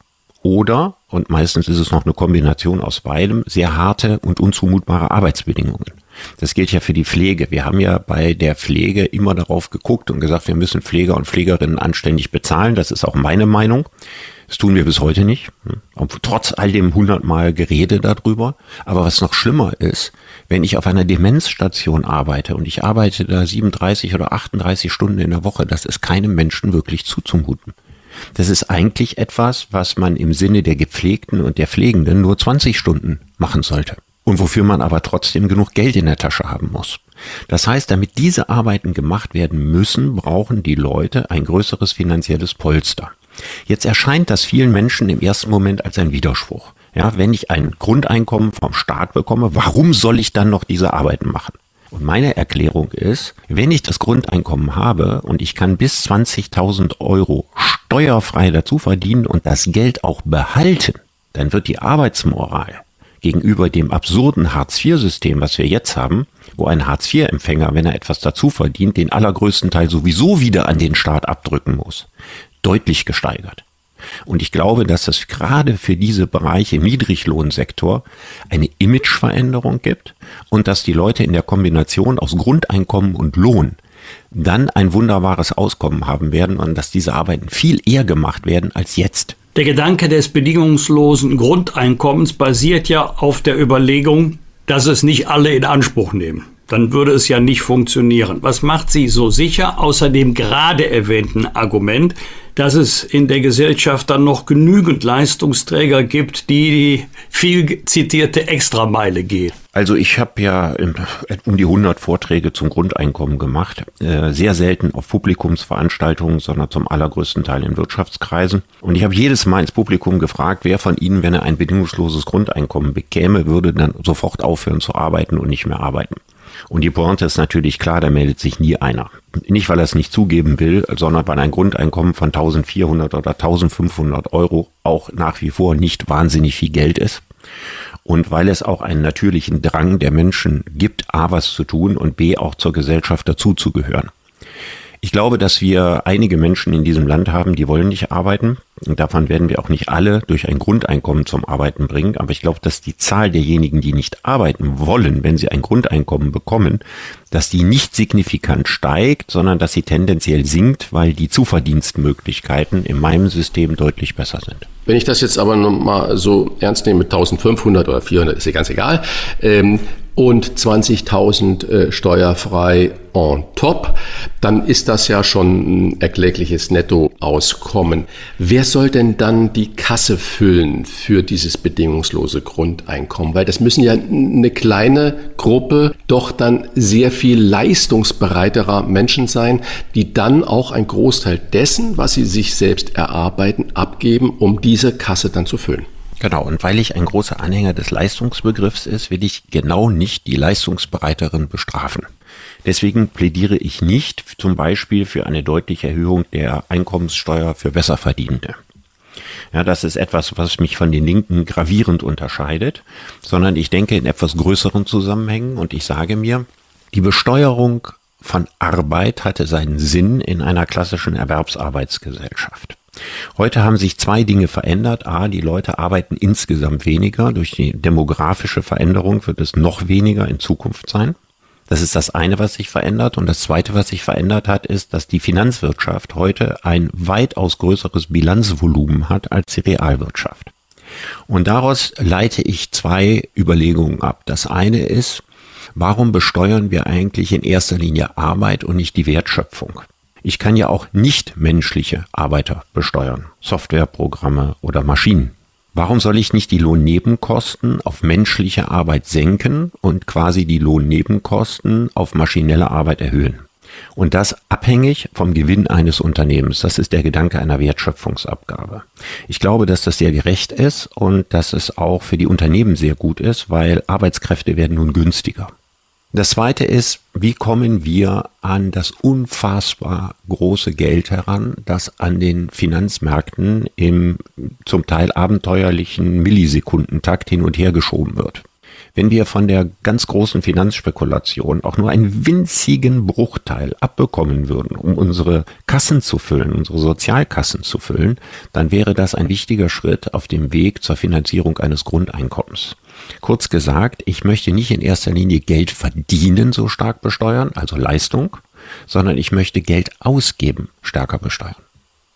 F: oder, und meistens ist es noch eine Kombination aus beidem, sehr harte und unzumutbare Arbeitsbedingungen. Das gilt ja für die Pflege. Wir haben ja bei der Pflege immer darauf geguckt und gesagt, wir müssen Pfleger und Pflegerinnen anständig bezahlen. Das ist auch meine Meinung. Das tun wir bis heute nicht. Trotz all dem hundertmal Gerede darüber. Aber was noch schlimmer ist, wenn ich auf einer Demenzstation arbeite und ich arbeite da 37 oder 38 Stunden in der Woche, das ist keinem Menschen wirklich zuzumuten. Das ist eigentlich etwas, was man im Sinne der Gepflegten und der Pflegenden nur 20 Stunden machen sollte. Und wofür man aber trotzdem genug Geld in der Tasche haben muss. Das heißt, damit diese Arbeiten gemacht werden müssen, brauchen die Leute ein größeres finanzielles Polster. Jetzt erscheint das vielen Menschen im ersten Moment als ein Widerspruch. Ja, wenn ich ein Grundeinkommen vom Staat bekomme, warum soll ich dann noch diese Arbeiten machen? Und meine Erklärung ist, wenn ich das Grundeinkommen habe und ich kann bis 20.000 Euro steuerfrei dazu verdienen und das Geld auch behalten, dann wird die Arbeitsmoral gegenüber dem absurden Hartz-IV-System, was wir jetzt haben, wo ein Hartz-IV-Empfänger, wenn er etwas dazu verdient, den allergrößten Teil sowieso wieder an den Staat abdrücken muss deutlich gesteigert. Und ich glaube, dass es gerade für diese Bereiche im Niedriglohnsektor eine Imageveränderung gibt und dass die Leute in der Kombination aus Grundeinkommen und Lohn dann ein wunderbares Auskommen haben werden und dass diese Arbeiten viel eher gemacht werden als jetzt.
B: Der Gedanke des bedingungslosen Grundeinkommens basiert ja auf der Überlegung, dass es nicht alle in Anspruch nehmen dann würde es ja nicht funktionieren. Was macht sie so sicher, außer dem gerade erwähnten Argument, dass es in der Gesellschaft dann noch genügend Leistungsträger gibt, die die viel zitierte Extrameile gehen?
F: Also ich habe ja um die 100 Vorträge zum Grundeinkommen gemacht, äh, sehr selten auf Publikumsveranstaltungen, sondern zum allergrößten Teil in Wirtschaftskreisen. Und ich habe jedes Mal ins Publikum gefragt, wer von Ihnen, wenn er ein bedingungsloses Grundeinkommen bekäme, würde dann sofort aufhören zu arbeiten und nicht mehr arbeiten. Und die Pointe ist natürlich klar, da meldet sich nie einer. Nicht, weil er es nicht zugeben will, sondern weil ein Grundeinkommen von 1400 oder 1500 Euro auch nach wie vor nicht wahnsinnig viel Geld ist. Und weil es auch einen natürlichen Drang der Menschen gibt, A, was zu tun und B, auch zur Gesellschaft dazuzugehören. Ich glaube, dass wir einige Menschen in diesem Land haben, die wollen nicht arbeiten. Und davon werden wir auch nicht alle durch ein Grundeinkommen zum Arbeiten bringen. Aber ich glaube, dass die Zahl derjenigen, die nicht arbeiten wollen, wenn sie ein Grundeinkommen bekommen, dass die nicht signifikant steigt, sondern dass sie tendenziell sinkt, weil die Zuverdienstmöglichkeiten in meinem System deutlich besser sind.
A: Wenn ich das jetzt aber nochmal so ernst nehme, 1500 oder 400, ist ja ganz egal, ähm, und 20.000 äh, steuerfrei on top, dann ist das ja schon ein erklägliches Nettoauskommen. Wer soll denn dann die Kasse füllen für dieses bedingungslose Grundeinkommen? Weil das müssen ja eine kleine Gruppe doch dann sehr viel leistungsbereiterer Menschen sein, die dann auch ein Großteil dessen, was sie sich selbst erarbeiten, abgeben, um diese Kasse dann zu füllen.
F: Genau, und weil ich ein großer Anhänger des Leistungsbegriffs ist, will ich genau nicht die Leistungsbereiteren bestrafen. Deswegen plädiere ich nicht zum Beispiel für eine deutliche Erhöhung der Einkommenssteuer für Besserverdienende. Ja, das ist etwas, was mich von den Linken gravierend unterscheidet, sondern ich denke in etwas größeren Zusammenhängen und ich sage mir, die Besteuerung von Arbeit hatte seinen Sinn in einer klassischen Erwerbsarbeitsgesellschaft. Heute haben sich zwei Dinge verändert. A, die Leute arbeiten insgesamt weniger. Durch die demografische Veränderung wird es noch weniger in Zukunft sein. Das ist das eine, was sich verändert. Und das zweite, was sich verändert hat, ist, dass die Finanzwirtschaft heute ein weitaus größeres Bilanzvolumen hat als die Realwirtschaft. Und daraus leite ich zwei Überlegungen ab. Das eine ist, warum besteuern wir eigentlich in erster Linie Arbeit und nicht die Wertschöpfung? Ich kann ja auch nicht menschliche Arbeiter besteuern, Softwareprogramme oder Maschinen. Warum soll ich nicht die Lohnnebenkosten auf menschliche Arbeit senken und quasi die Lohnnebenkosten auf maschinelle Arbeit erhöhen? Und das abhängig vom Gewinn eines Unternehmens. Das ist der Gedanke einer Wertschöpfungsabgabe. Ich glaube, dass das sehr gerecht ist und dass es auch für die Unternehmen sehr gut ist, weil Arbeitskräfte werden nun günstiger. Das zweite ist, wie kommen wir an das unfassbar große Geld heran, das an den Finanzmärkten im zum Teil abenteuerlichen Millisekundentakt hin und her geschoben wird? Wenn wir von der ganz großen Finanzspekulation auch nur einen winzigen Bruchteil abbekommen würden, um unsere Kassen zu füllen, unsere Sozialkassen zu füllen, dann wäre das ein wichtiger Schritt auf dem Weg zur Finanzierung eines Grundeinkommens. Kurz gesagt, ich möchte nicht in erster Linie Geld verdienen so stark besteuern, also Leistung, sondern ich möchte Geld ausgeben stärker besteuern.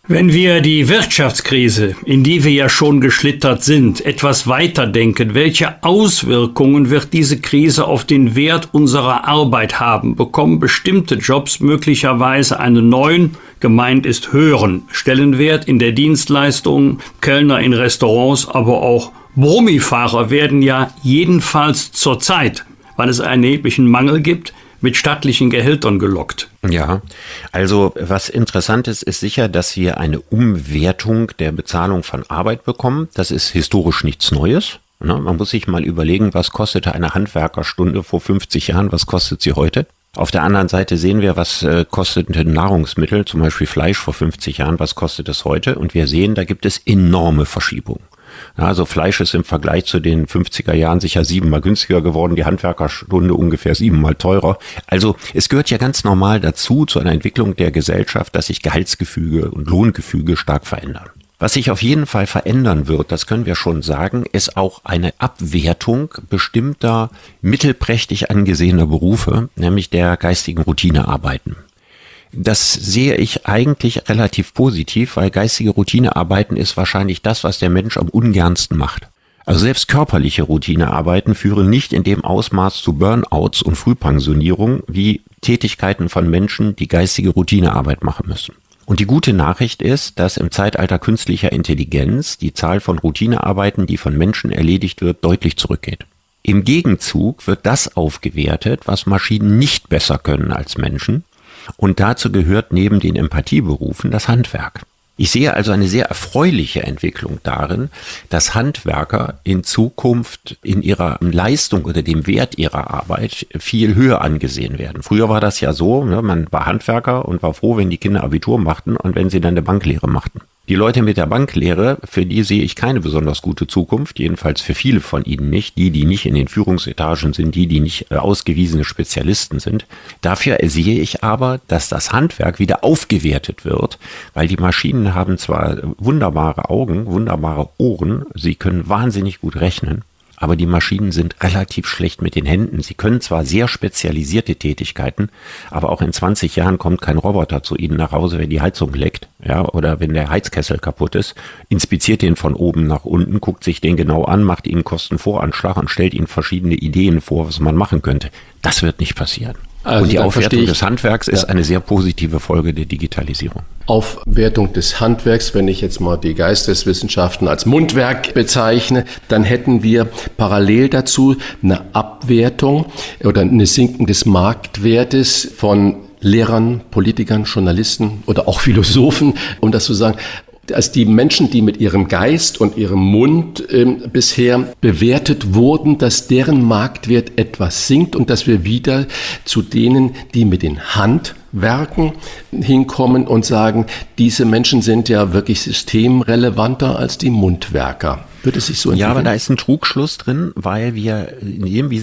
B: Wenn wir die Wirtschaftskrise, in die wir ja schon geschlittert sind, etwas weiterdenken, welche Auswirkungen wird diese Krise auf den Wert unserer Arbeit haben? Bekommen bestimmte Jobs möglicherweise einen neuen, gemeint ist höheren Stellenwert in der Dienstleistung, Kellner in Restaurants, aber auch Brummifahrer werden ja jedenfalls zurzeit, weil es einen erheblichen Mangel gibt, mit stattlichen Gehältern gelockt.
F: Ja, also was interessant ist, ist sicher, dass wir eine Umwertung der Bezahlung von Arbeit bekommen. Das ist historisch nichts Neues. Ne? Man muss sich mal überlegen, was kostete eine Handwerkerstunde vor 50 Jahren, was kostet sie heute? Auf der anderen Seite sehen wir, was äh, kosteten Nahrungsmittel, zum Beispiel Fleisch vor 50 Jahren, was kostet es heute? Und wir sehen, da gibt es enorme Verschiebungen. Also Fleisch ist im Vergleich zu den 50er Jahren sicher siebenmal günstiger geworden, die Handwerkerstunde ungefähr siebenmal teurer. Also es gehört ja ganz normal dazu, zu einer Entwicklung der Gesellschaft, dass sich Gehaltsgefüge und Lohngefüge stark verändern. Was sich auf jeden Fall verändern wird, das können wir schon sagen, ist auch eine Abwertung bestimmter mittelprächtig angesehener Berufe, nämlich der geistigen Routinearbeiten. Das sehe ich eigentlich relativ positiv, weil geistige Routinearbeiten ist wahrscheinlich das, was der Mensch am ungernsten macht. Also selbst körperliche Routinearbeiten führen nicht in dem Ausmaß zu Burnouts und Frühpensionierung wie Tätigkeiten von Menschen, die geistige Routinearbeit machen müssen. Und die gute Nachricht ist, dass im Zeitalter künstlicher Intelligenz die Zahl von Routinearbeiten, die von Menschen erledigt wird, deutlich zurückgeht. Im Gegenzug wird das aufgewertet, was Maschinen nicht besser können als Menschen, und dazu gehört neben den Empathieberufen das Handwerk. Ich sehe also eine sehr erfreuliche Entwicklung darin, dass Handwerker in Zukunft in ihrer Leistung oder dem Wert ihrer Arbeit viel höher angesehen werden. Früher war das ja so, ne, man war Handwerker und war froh, wenn die Kinder Abitur machten und wenn sie dann eine Banklehre machten. Die Leute mit der Banklehre, für die sehe ich keine besonders gute Zukunft, jedenfalls für viele von ihnen nicht, die, die nicht in den Führungsetagen sind, die, die nicht äh, ausgewiesene Spezialisten sind. Dafür sehe ich aber, dass das Handwerk wieder aufgewertet wird, weil die Maschinen haben zwar wunderbare Augen, wunderbare Ohren, sie können wahnsinnig gut rechnen, aber die Maschinen sind relativ schlecht mit den Händen. Sie können zwar sehr spezialisierte Tätigkeiten, aber auch in 20 Jahren kommt kein Roboter zu Ihnen nach Hause, wenn die Heizung leckt, ja, oder wenn der Heizkessel kaputt ist, inspiziert den von oben nach unten, guckt sich den genau an, macht Ihnen Kostenvoranschlag und stellt Ihnen verschiedene Ideen vor, was man machen könnte. Das wird nicht passieren. Also und die Aufwertung des Handwerks ist ja. eine sehr positive Folge der Digitalisierung.
A: Aufwertung des Handwerks, wenn ich jetzt mal die Geisteswissenschaften als Mundwerk bezeichne, dann hätten wir parallel dazu eine Abwertung oder eine Sinken des Marktwertes von Lehrern, Politikern, Journalisten oder auch Philosophen, um das zu sagen, als die Menschen, die mit ihrem Geist und ihrem Mund äh, bisher bewertet wurden, dass deren Marktwert etwas sinkt und dass wir wieder zu denen, die mit den Handwerken hinkommen und sagen, diese Menschen sind ja wirklich systemrelevanter als die Mundwerker. Wird es sich so
F: entwickeln? Ja, aber da ist ein Trugschluss drin, weil wir,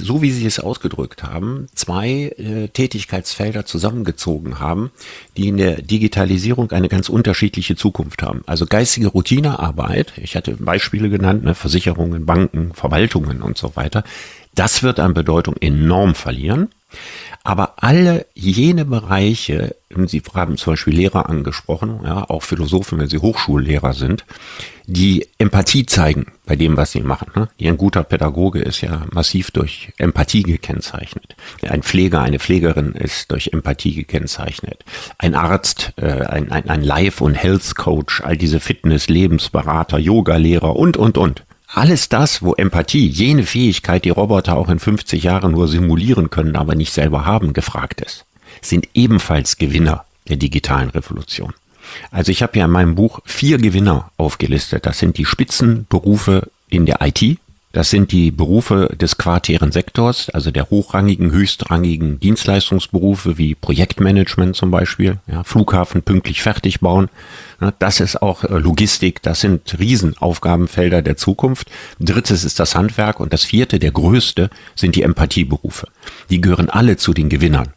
F: so wie Sie es ausgedrückt haben, zwei äh, Tätigkeitsfelder zusammengezogen haben, die in der Digitalisierung eine ganz unterschiedliche Zukunft haben. Also geistige Routinearbeit, ich hatte Beispiele genannt, ne, Versicherungen, Banken, Verwaltungen und so weiter, das wird an Bedeutung enorm verlieren Aber alle jene Bereiche, Sie haben zum Beispiel Lehrer angesprochen, ja, auch Philosophen, wenn sie Hochschullehrer sind, die Empathie zeigen bei dem, was sie machen. Ne? Ein guter Pädagoge ist ja massiv durch Empathie gekennzeichnet. Ein Pfleger, eine Pflegerin ist durch Empathie gekennzeichnet. Ein Arzt, äh, ein, ein, ein Life- und Health-Coach, all diese Fitness-, Lebensberater, Yoga-Lehrer und, und, und. Alles das, wo Empathie, jene Fähigkeit, die Roboter auch in 50 Jahren nur simulieren können, aber nicht selber haben, gefragt ist, sind ebenfalls Gewinner der digitalen Revolution. Also ich habe ja in meinem Buch vier Gewinner aufgelistet. Das sind die Spitzenberufe in der IT, das sind die Berufe des quartären Sektors, also der hochrangigen, höchstrangigen Dienstleistungsberufe wie Projektmanagement zum Beispiel, ja, Flughafen pünktlich fertig bauen. Das ist auch äh, Logistik, das sind Riesenaufgabenfelder der Zukunft. Drittes ist das Handwerk und das vierte, der größte, sind die Empathieberufe. Die gehören alle zu den Gewinnern.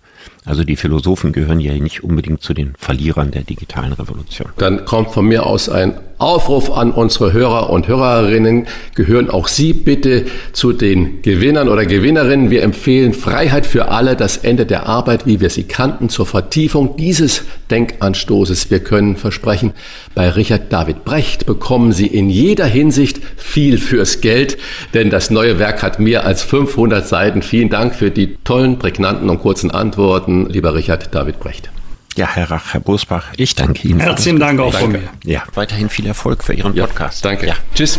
F: Also die Philosophen gehören ja nicht unbedingt zu den Verlierern der digitalen Revolution.
A: Dann kommt von mir aus ein Aufruf an unsere Hörer und Hörerinnen. Gehören auch Sie bitte zu den Gewinnern oder Gewinnerinnen. Wir empfehlen Freiheit für alle, das Ende der Arbeit, wie wir sie kannten, zur Vertiefung dieses Denkanstoßes. Wir können versprechen, bei Richard David Brecht bekommen Sie in jeder Hinsicht viel fürs Geld, denn das neue Werk hat mehr als 500 Seiten. Vielen Dank für die tollen, prägnanten und kurzen Antworten, lieber Richard David Brecht.
F: Ja, Herr Rach, Herr Bosbach, ich danke Ihnen.
B: Herzlichen Dank auch von mir.
F: Ja, weiterhin viel Erfolg für Ihren Podcast.
A: Ja, danke. Ja. Tschüss.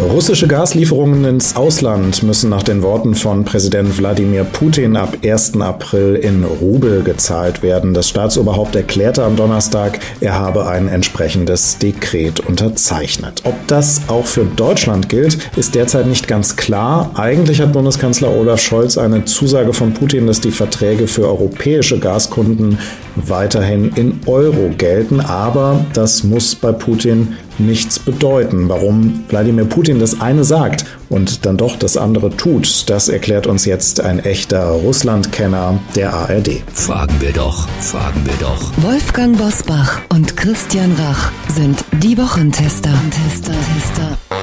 D: Russische Gaslieferungen ins Ausland müssen nach den Worten von Präsident Wladimir Putin ab 1. April in Rubel gezahlt werden. Das Staatsoberhaupt erklärte am Donnerstag, er habe ein entsprechendes Dekret unterzeichnet. Ob das auch für Deutschland gilt, ist derzeit nicht ganz klar. Eigentlich hat Bundeskanzler Olaf Scholz eine Zusage von Putin, dass die Verträge für europäische Gaskunden weiterhin in Euro gelten. Aber das muss bei Putin nichts bedeuten. Warum Wladimir Putin das eine sagt und dann doch das andere tut, das erklärt uns jetzt ein echter Russlandkenner der ARD.
C: Fragen wir doch, fragen wir doch.
E: Wolfgang Bosbach und Christian Rach sind die Wochentester. Tester, Tester.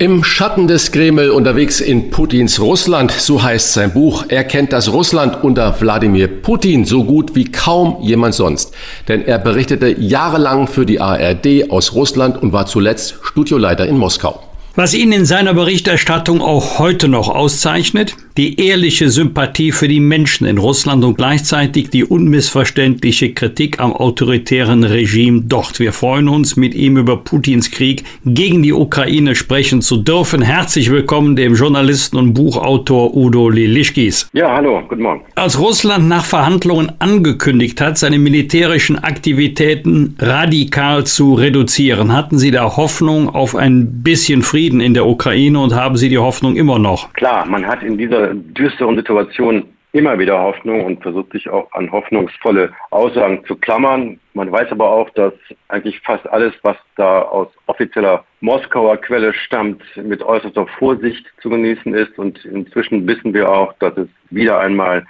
A: Im Schatten des Kreml unterwegs in Putins Russland, so heißt sein Buch. Er kennt das Russland unter Wladimir Putin so gut wie kaum jemand sonst. Denn er berichtete jahrelang für die ARD aus Russland und war zuletzt Studioleiter in Moskau.
B: Was ihn in seiner Berichterstattung auch heute noch auszeichnet, die ehrliche Sympathie für die Menschen in Russland und gleichzeitig die unmissverständliche Kritik am autoritären Regime dort. Wir freuen uns, mit ihm über Putins Krieg gegen die Ukraine sprechen zu dürfen. Herzlich willkommen dem Journalisten und Buchautor Udo Lilischkis.
G: Ja, hallo, guten Morgen.
B: Als Russland nach Verhandlungen angekündigt hat, seine militärischen Aktivitäten radikal zu reduzieren, hatten Sie da Hoffnung auf ein bisschen Frieden in der Ukraine und haben Sie die Hoffnung immer noch?
G: Klar, man hat in dieser düsteren Situation immer wieder Hoffnung und versucht sich auch an hoffnungsvolle Aussagen zu klammern. Man weiß aber auch, dass eigentlich fast alles, was da aus offizieller Moskauer Quelle stammt, mit äußerster Vorsicht zu genießen ist. Und inzwischen wissen wir auch, dass es wieder einmal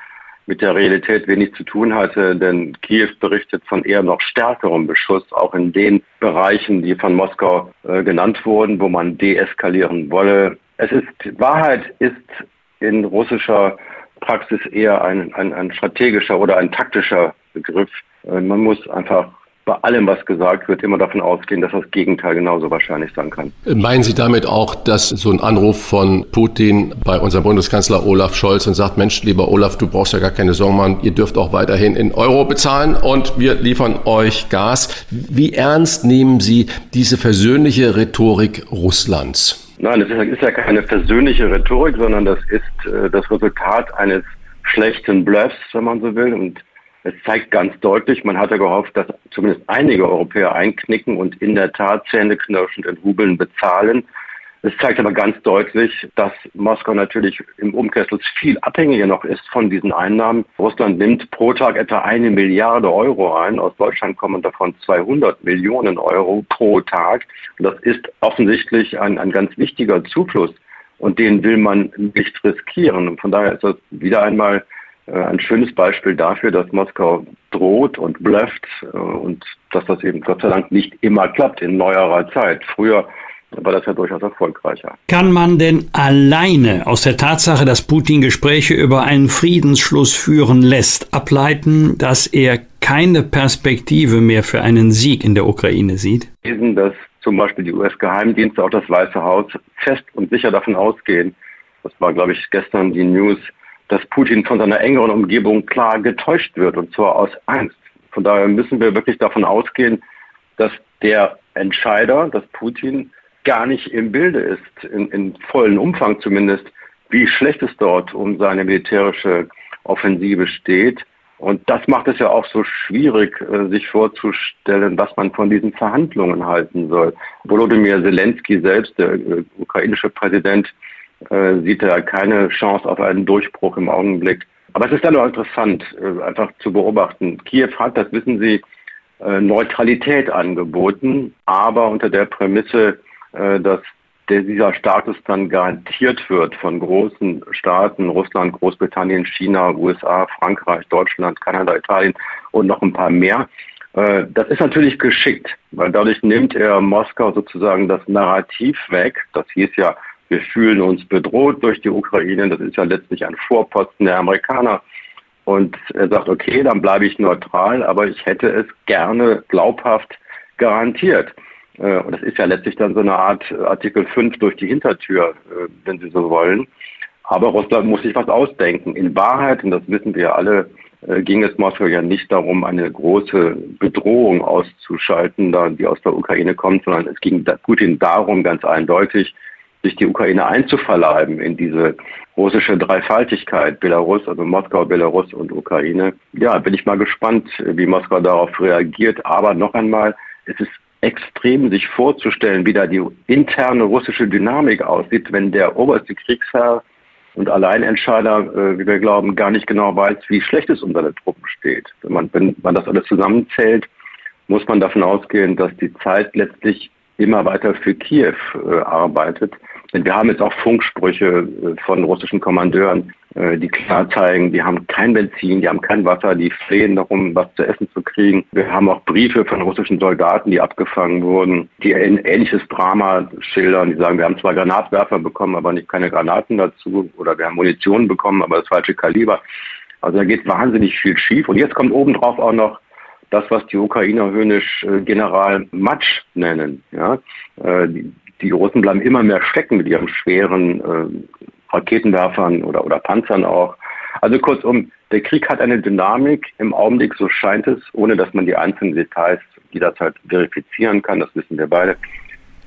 G: mit der Realität wenig zu tun hatte, denn Kiew berichtet von eher noch stärkerem Beschuss, auch in den Bereichen, die von Moskau äh, genannt wurden, wo man deeskalieren wolle. Es ist, Wahrheit ist in russischer Praxis eher ein, ein, ein strategischer oder ein taktischer Begriff. Äh, man muss einfach bei allem, was gesagt wird, immer davon ausgehen, dass das Gegenteil genauso wahrscheinlich sein kann.
A: Meinen Sie damit auch, dass so ein Anruf von Putin bei unserem Bundeskanzler Olaf Scholz und sagt, Mensch, lieber Olaf, du brauchst ja gar keine Sorgen machen, ihr dürft auch weiterhin in Euro bezahlen und wir liefern euch Gas. Wie ernst nehmen Sie diese versöhnliche Rhetorik Russlands?
G: Nein, das ist ja keine persönliche Rhetorik, sondern das ist äh, das Resultat eines schlechten Bluffs, wenn man so will. Und es zeigt ganz deutlich, man hatte gehofft, dass zumindest einige Europäer einknicken und in der Tat zähneknirschend in Rubeln bezahlen. Es zeigt aber ganz deutlich, dass Moskau natürlich im Umkessel viel abhängiger noch ist von diesen Einnahmen. Russland nimmt pro Tag etwa eine Milliarde Euro ein. Aus Deutschland kommen davon 200 Millionen Euro pro Tag. Und das ist offensichtlich ein, ein ganz wichtiger Zufluss. Und den will man nicht riskieren. Und von daher ist das wieder einmal ein schönes Beispiel dafür, dass Moskau droht und blufft äh, und dass das eben Gott sei Dank nicht immer klappt in neuerer Zeit. Früher war das ja durchaus erfolgreicher.
B: Kann man denn alleine aus der Tatsache, dass Putin Gespräche über einen Friedensschluss führen lässt, ableiten, dass er keine Perspektive mehr für einen Sieg in der Ukraine sieht?
G: Dass zum Beispiel die US-Geheimdienste, auch das Weiße Haus, fest und sicher davon ausgehen, das war, glaube ich, gestern die News, dass Putin von seiner engeren Umgebung klar getäuscht wird, und zwar aus Angst. Von daher müssen wir wirklich davon ausgehen, dass der Entscheider, dass Putin gar nicht im Bilde ist, in, in vollen Umfang zumindest, wie schlecht es dort um seine militärische Offensive steht. Und das macht es ja auch so schwierig, äh, sich vorzustellen, was man von diesen Verhandlungen halten soll. Volodymyr Zelensky selbst, der äh, ukrainische Präsident, äh, sieht da keine Chance auf einen Durchbruch im Augenblick. Aber es ist dann auch interessant, einfach zu beobachten. Kiew hat, das wissen Sie, Neutralität angeboten, aber unter der Prämisse, äh, dass der, dieser Status dann garantiert wird von großen Staaten, Russland, Großbritannien, China, USA, Frankreich, Deutschland, Kanada, Italien und noch ein paar mehr. Äh, das ist natürlich geschickt, weil dadurch nimmt er Moskau sozusagen das Narrativ weg. Das hieß ja, wir fühlen uns bedroht durch die Ukraine. Das ist ja letztlich ein Vorposten der Amerikaner. Und er sagt, okay, dann bleibe ich neutral, aber ich hätte es gerne glaubhaft garantiert. Äh, und das ist ja letztlich dann so eine Art Artikel 5 durch die Hintertür, äh, wenn Sie so wollen. Aber Russland muss sich was ausdenken. In Wahrheit, und das wissen wir alle, äh, ging es Moskau ja nicht darum, eine große Bedrohung auszuschalten, die aus der Ukraine kommt, sondern es ging Putin darum, ganz eindeutig, sich die Ukraine einzuverleiben in diese russische Dreifaltigkeit, Belarus, also Moskau, Belarus und Ukraine. Ja, bin ich mal gespannt, wie Moskau darauf reagiert. Aber noch einmal, es ist extrem sich vorzustellen, wie da die interne russische Dynamik aussieht, wenn der oberste Kriegsherr und Alleinentscheider, äh, wie wir glauben, gar nicht genau weiß, wie schlecht es um seine Truppen steht. Wenn man, wenn man das alles zusammenzählt, muss man davon ausgehen, dass die Zeit letztlich immer weiter für Kiew äh, arbeitet. Denn wir haben jetzt auch Funksprüche äh, von russischen Kommandeuren, äh, die klar zeigen, die haben kein Benzin, die haben kein Wasser, die flehen darum, was zu essen zu kriegen. Wir haben auch Briefe von russischen Soldaten, die abgefangen wurden, die ein ähnliches Drama schildern. Die sagen, wir haben zwar Granatwerfer bekommen, aber nicht keine Granaten dazu. Oder wir haben Munition bekommen, aber das falsche Kaliber. Also da geht wahnsinnig viel schief. Und jetzt kommt obendrauf auch noch das, was die Ukrainer höhnisch äh, General Matsch nennen. Ja? Die, Russen bleiben immer mehr stecken mit ihren schweren äh, Raketenwerfern oder, oder Panzern auch. Also kurzum, der Krieg hat eine Dynamik im Augenblick, so scheint es, ohne dass man die einzelnen Details jederzeit verifizieren kann, das wissen wir beide,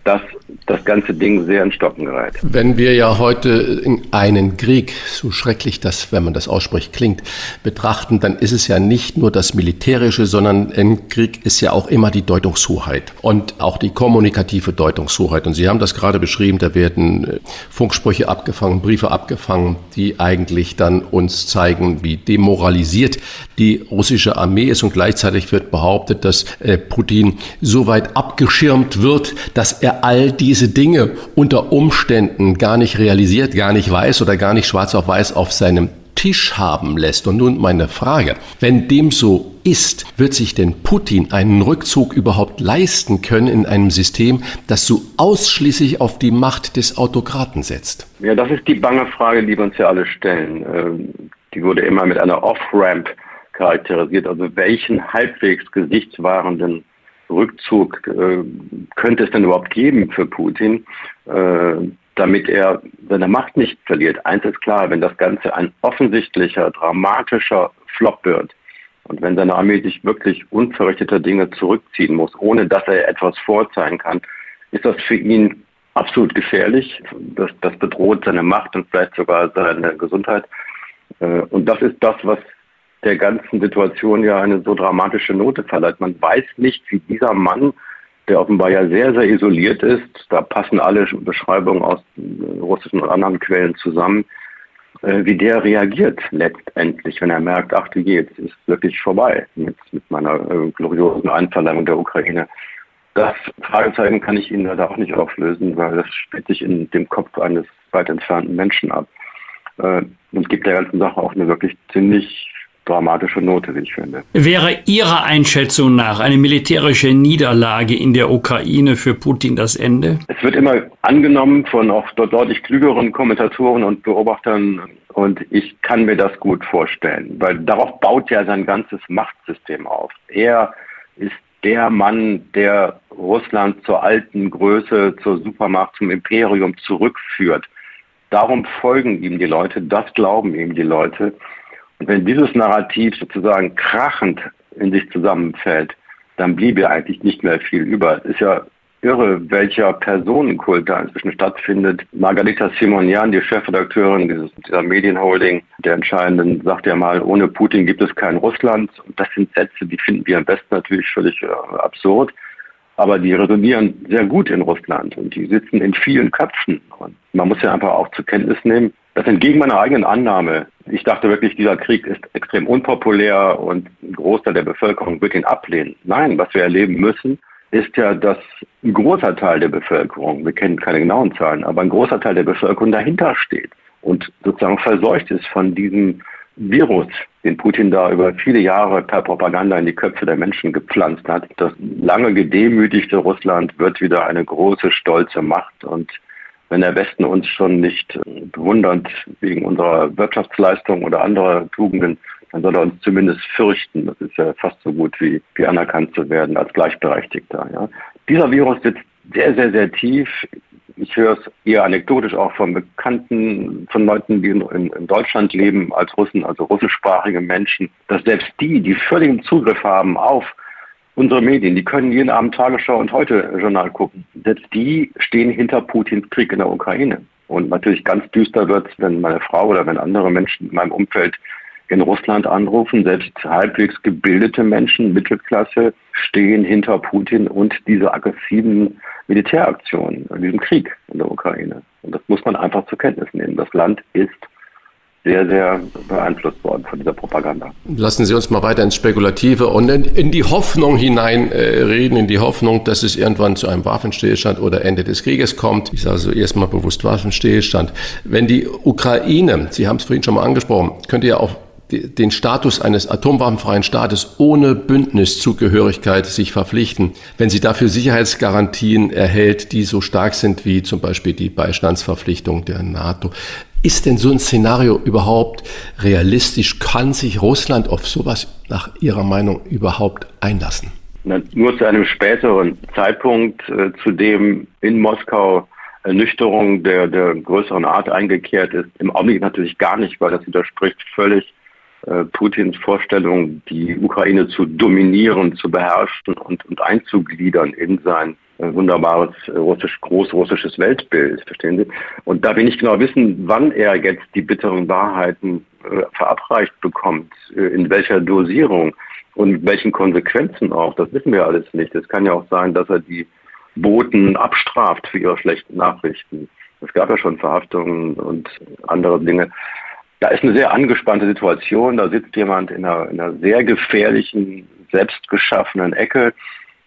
G: dass das ganze Ding sehr in Stocken gerät.
A: Wenn wir ja heute in einen Krieg, so schrecklich das, wenn man das ausspricht, klingt, betrachten, dann ist es ja nicht nur das Militärische, sondern ein Krieg ist ja auch immer die Deutungshoheit und auch die kommunikative Deutungshoheit. Und Sie haben das gerade beschrieben, da werden äh, Funksprüche abgefangen, Briefe abgefangen, die eigentlich dann uns zeigen, wie demoralisiert die russische Armee ist. Und gleichzeitig wird behauptet, dass äh, Putin so weit abgeschirmt wird, dass er er all diese Dinge unter Umständen gar nicht realisiert, gar nicht weiß oder gar nicht schwarz auf weiß auf seinem Tisch haben lässt. Und nun meine Frage, wenn dem so ist, wird sich denn Putin einen Rückzug überhaupt leisten können in einem System, das so ausschließlich auf die Macht des Autokraten setzt?
G: Ja, das ist die bange Frage, die wir uns ja alle stellen. Ähm, die wurde immer mit einer Off-Ramp charakterisiert. Also welchen halbwegs gesichtswahrenden Rückzug äh, könnte es denn überhaupt geben für Putin, äh, damit er seine Macht nicht verliert? Eins ist klar, wenn das Ganze ein offensichtlicher, dramatischer Flop wird und wenn seine Armee sich wirklich unverrichteter Dinge zurückziehen muss, ohne dass er etwas vorzeigen kann, ist das für ihn absolut gefährlich. Das, das bedroht seine Macht und vielleicht sogar seine Gesundheit. Äh, und das ist das, was der ganzen Situation ja eine so dramatische Note verleiht. Man weiß nicht, wie dieser Mann, der offenbar ja sehr, sehr isoliert ist, da passen alle Beschreibungen aus russischen und anderen Quellen zusammen, äh, wie der reagiert letztendlich, wenn er merkt, ach du je, jetzt ist wirklich vorbei mit, mit meiner äh, gloriosen Einverleihung der Ukraine. Das Fragezeichen kann ich Ihnen leider auch nicht auflösen, weil das spielt sich in dem Kopf eines weit entfernten Menschen ab. Äh, und gibt der ganzen Sache auch eine wirklich ziemlich dramatische Note, wie ich finde.
B: Wäre Ihrer Einschätzung nach eine militärische Niederlage in der Ukraine für Putin das Ende?
G: Es wird immer angenommen von auch dort deutlich klügeren Kommentatoren und Beobachtern und ich kann mir das gut vorstellen, weil darauf baut ja sein ganzes Machtsystem auf. Er ist der Mann, der Russland zur alten Größe, zur Supermacht, zum Imperium zurückführt. Darum folgen ihm die Leute, das glauben ihm die Leute. Wenn dieses Narrativ sozusagen krachend in sich zusammenfällt, dann bliebe eigentlich nicht mehr viel über. Es ist ja irre, welcher Personenkult da inzwischen stattfindet. Margarita Simonian, die Chefredakteurin dieser Medienholding, der entscheidenden, sagt ja mal, ohne Putin gibt es kein Russland. Und das sind Sätze, die finden wir am besten natürlich völlig äh, absurd. Aber die resonieren sehr gut in Russland und die sitzen in vielen Köpfen. Und man muss ja einfach auch zur Kenntnis nehmen, das entgegen meiner eigenen Annahme. Ich dachte wirklich, dieser Krieg ist extrem unpopulär und ein Großteil der Bevölkerung wird ihn ablehnen. Nein, was wir erleben müssen, ist ja, dass ein großer Teil der Bevölkerung, wir kennen keine genauen Zahlen, aber ein großer Teil der Bevölkerung dahinter steht und sozusagen verseucht ist von diesem Virus, den Putin da über viele Jahre per Propaganda in die Köpfe der Menschen gepflanzt hat. Das lange gedemütigte Russland wird wieder eine große, stolze Macht und wenn der Westen uns schon nicht äh, bewundert wegen unserer Wirtschaftsleistung oder anderer Tugenden, dann soll er uns zumindest fürchten. Das ist ja fast so gut wie, wie anerkannt zu werden als Gleichberechtigter. Ja. Dieser Virus sitzt sehr, sehr, sehr tief. Ich höre es eher anekdotisch auch von Bekannten, von Leuten, die in, in, Deutschland leben als Russen, also russischsprachige Menschen, dass selbst die, die völligen Zugriff haben auf unsere Medien, die können jeden Abend Tagesschau und heute Journal gucken. Selbst die stehen hinter Putins Krieg in der Ukraine. Und natürlich ganz düster wird es, wenn meine Frau oder wenn andere Menschen in meinem Umfeld in Russland anrufen. Selbst halbwegs gebildete Menschen, Mittelklasse, stehen hinter Putin und dieser aggressiven Militäraktion, diesem Krieg in der Ukraine. Und das muss man einfach zur Kenntnis nehmen. Das Land ist sehr, sehr beeinflusst worden von dieser Propaganda.
A: Lassen Sie uns mal weiter ins Spekulative und in, in die Hoffnung hineinreden, äh, in die Hoffnung, dass es irgendwann zu einem Waffenstillstand oder Ende des Krieges kommt. Ich sage so erstmal bewusst Waffenstillstand. Wenn die Ukraine, Sie haben es vorhin schon mal angesprochen, könnte ja auch den Status eines atomwaffenfreien Staates ohne Bündniszugehörigkeit sich verpflichten, wenn sie dafür Sicherheitsgarantien erhält, die so stark sind wie zum Beispiel die Beistandsverpflichtung der NATO. Ist denn so ein Szenario überhaupt realistisch? Kann sich Russland auf sowas nach Ihrer Meinung überhaupt einlassen?
G: nur zu einem späteren Zeitpunkt, äh, zu dem in Moskau Ernüchterung der, der größeren Art eingekehrt ist. Im Augenblick natürlich gar nicht, weil das widerspricht völlig Putins Vorstellung, die Ukraine zu dominieren, zu beherrschen und, und einzugliedern in sein äh, wunderbares äh, russisch, großrussisches Weltbild, verstehen Sie? Und da will ich genau wissen, wann er jetzt die bitteren Wahrheiten äh, verabreicht bekommt, äh, in welcher Dosierung und welchen Konsequenzen auch. Das wissen wir alles nicht. Es kann ja auch sein, dass er die Boten abstraft für ihre schlechten Nachrichten. Es gab ja schon Verhaftungen und andere Dinge. Da ist eine sehr angespannte Situation. Da sitzt jemand in einer, in einer sehr gefährlichen, selbstgeschaffenen Ecke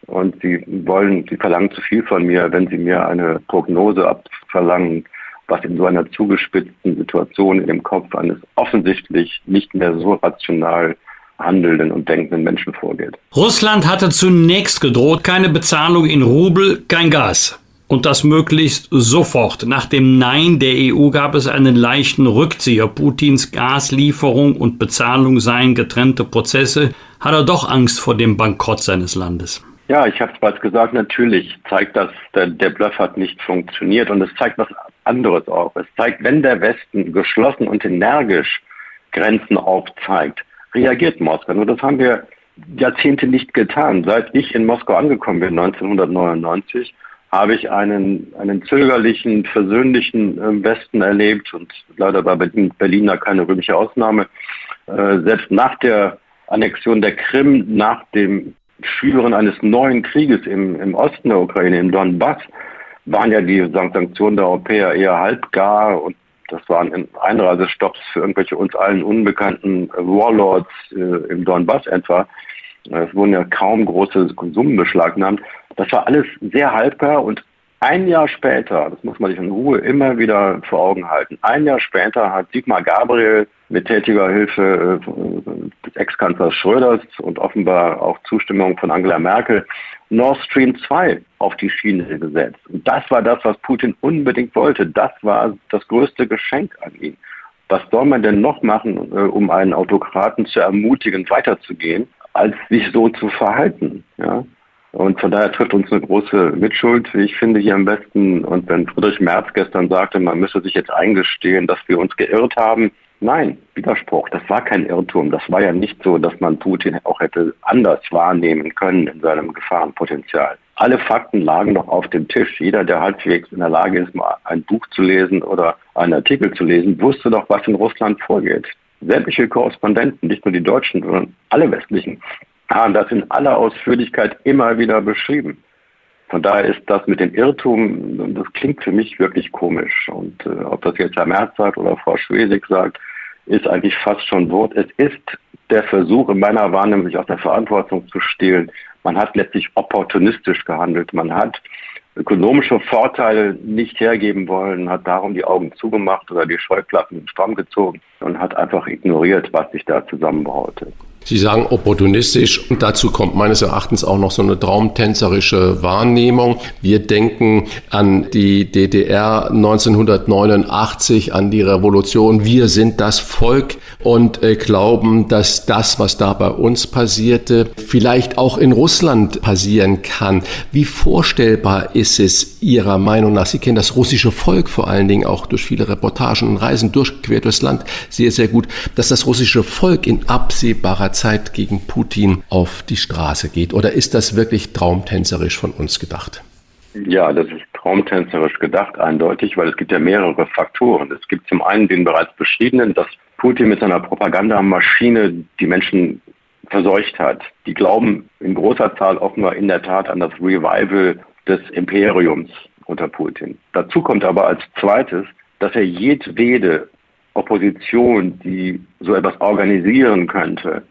G: und sie wollen, sie verlangen zu viel von mir, wenn sie mir eine Prognose abverlangen, was in so einer zugespitzten Situation in dem Kopf eines offensichtlich nicht mehr so rational handelnden und denkenden Menschen vorgeht.
B: Russland hatte zunächst gedroht, keine Bezahlung in Rubel, kein Gas. Und das möglichst sofort. Nach dem Nein der EU gab es einen leichten Rückzieher. Putins Gaslieferung und Bezahlung seien getrennte Prozesse. Hat er doch Angst vor dem Bankrott seines Landes?
G: Ja, ich habe es bereits gesagt, natürlich zeigt das, der, der Bluff hat nicht funktioniert und es zeigt was anderes auch. Es zeigt, wenn der Westen geschlossen und energisch Grenzen aufzeigt, reagiert Moskau. Nur das haben wir Jahrzehnte nicht getan. Seit ich in Moskau angekommen bin, 1999, habe ich einen, einen zögerlichen, versöhnlichen äh, Westen erlebt und leider war Berlin, da keine rühmliche Ausnahme. Äh, selbst nach der Annexion der Krim, nach dem Schüren eines neuen Krieges im, im Osten der Ukraine, im Donbass, waren ja die Sanktionen der Europäer eher halbgar und das waren Einreisestopps für irgendwelche uns allen unbekannten Warlords äh, im Donbass etwa. Es wurden ja kaum große Summen beschlagnahmt. Das war alles sehr halbgar und ein Jahr später, das muss man sich in Ruhe immer wieder vor Augen halten, ein Jahr später hat Sigmar Gabriel mit tätiger Hilfe äh, des Ex-Kanzlers Schröders und offenbar auch Zustimmung von Angela Merkel Nord Stream 2 auf die Schiene gesetzt. Und das war das, was Putin unbedingt wollte. Das war das größte Geschenk an ihn. Was soll man denn noch machen, äh, um einen Autokraten zu ermutigen, weiterzugehen, als sich so zu verhalten? Ja? Und von daher trifft uns eine große Mitschuld, wie ich finde, hier am besten. Und wenn Friedrich Merz gestern sagte, man müsse sich jetzt eingestehen, dass wir uns geirrt haben, Nein, Widerspruch. Das war kein Irrtum. Das war ja nicht so, dass man Putin auch hätte anders wahrnehmen können in seinem Gefahrenpotenzial. Alle Fakten lagen doch auf dem Tisch. Jeder, der halbwegs in der Lage ist, mal ein Buch zu lesen oder einen Artikel zu lesen, wusste doch, was in Russland vorgeht. Sämtliche Korrespondenten, nicht nur die Deutschen, sondern alle westlichen, haben das in aller Ausführlichkeit immer wieder beschrieben. Von daher ist das mit dem Irrtum, das klingt für mich wirklich komisch. Und äh, ob das jetzt Herr Merz sagt oder Frau Schwesig sagt, ist eigentlich fast schon Wort. Es ist der Versuch in meiner Wahrnehmung, sich aus der Verantwortung zu stehlen. Man hat letztlich opportunistisch gehandelt. Man hat ökonomische Vorteile nicht hergeben wollen, hat darum die Augen zugemacht oder die Scheuklappen stramm gezogen und hat einfach ignoriert, was sich da zusammenbraute.
A: Sie sagen opportunistisch und dazu kommt meines Erachtens auch noch so eine traumtänzerische Wahrnehmung. Wir denken an die DDR 1989, an die Revolution. Wir sind das Volk und äh, glauben, dass das, was da bei uns passierte, vielleicht auch in Russland passieren kann. Wie vorstellbar ist es Ihrer Meinung nach? Sie kennen das russische Volk vor allen Dingen auch durch viele Reportagen und Reisen durchquert durchs Land sehr, sehr gut, dass das russische Volk in absehbarer Zeit gegen Putin auf die Straße geht? Oder ist das wirklich traumtänzerisch von uns gedacht?
G: Ja, das ist traumtänzerisch gedacht, eindeutig, weil es gibt ja mehrere Faktoren. Es gibt zum einen den bereits beschriebenen, dass Putin mit seiner Propagandamaschine die Menschen verseucht hat. Die glauben in großer Zahl offenbar in der Tat an das Revival des Imperiums unter Putin. Dazu kommt aber als zweites, dass er jedwede Opposition, die so etwas organisieren könnte,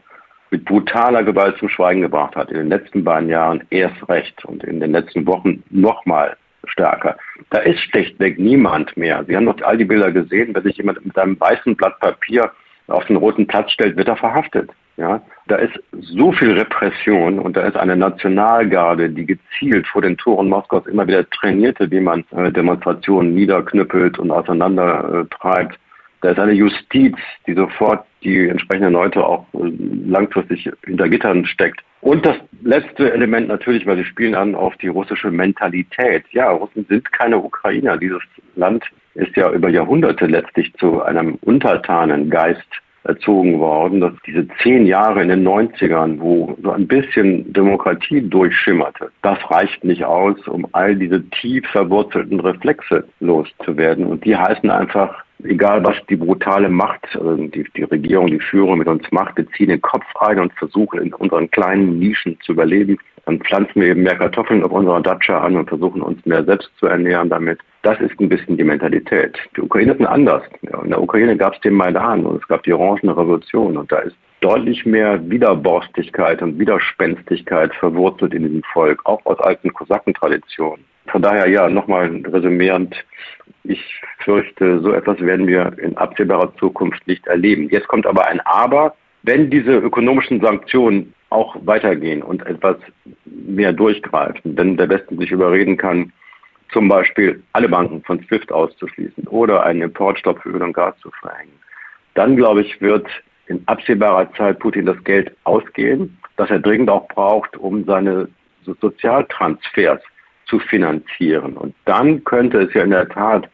G: mit brutaler Gewalt zum Schweigen gebracht hat. In den letzten beiden Jahren erst recht und in den letzten Wochen nochmal stärker. Da ist schlichtweg niemand mehr. Sie haben doch all die Bilder gesehen, wenn sich jemand mit einem weißen Blatt Papier auf den roten Platz stellt, wird er verhaftet. Ja, da ist so viel Repression und da ist eine Nationalgarde, die gezielt vor den Toren Moskaus immer wieder trainierte, wie man äh, Demonstrationen niederknüppelt und auseinandertreibt. Da ist eine Justiz, die sofort die entsprechenden Leute auch äh, langfristig hinter Gittern steckt. Und das letzte Element natürlich, weil Sie spielen an auf die russische Mentalität. Ja, Russen sind keine Ukrainer. Dieses Land ist ja über Jahrhunderte letztlich zu einem Untertanengeist erzogen worden, dass diese zehn Jahre in den 90ern, wo so ein bisschen Demokratie durchschimmerte, das reicht nicht aus, um all diese tief verwurzelten Reflexe loszuwerden. Und die heißen einfach egal was die brutale Macht, also die, die Regierung, die Führung mit uns macht, wir ziehen den Kopf ein und versuchen in unseren kleinen Nischen zu überleben. Dann pflanzen wir eben mehr Kartoffeln auf unserer Datscha an und versuchen uns mehr selbst zu ernähren damit. Das ist ein bisschen die Mentalität. Die Ukraine ist anders. In der Ukraine gab es den Maidan und es gab die Orangene Revolution und da ist deutlich mehr Widerborstigkeit und Widerspenstigkeit verwurzelt in diesem Volk, auch aus alten Kosakentraditionen. Von daher ja, nochmal resümierend, ich fürchte, so etwas werden wir in absehbarer Zukunft nicht erleben. Jetzt kommt aber ein Aber. Wenn diese ökonomischen Sanktionen auch weitergehen und etwas mehr durchgreifen, wenn der Westen sich überreden kann, zum Beispiel alle Banken von SWIFT auszuschließen oder einen Importstopp für Öl und Gas zu verhängen, dann glaube ich, wird in absehbarer Zeit Putin das Geld ausgehen, das er dringend auch braucht, um seine Sozialtransfers zu finanzieren. Und dann könnte es ja in der Tat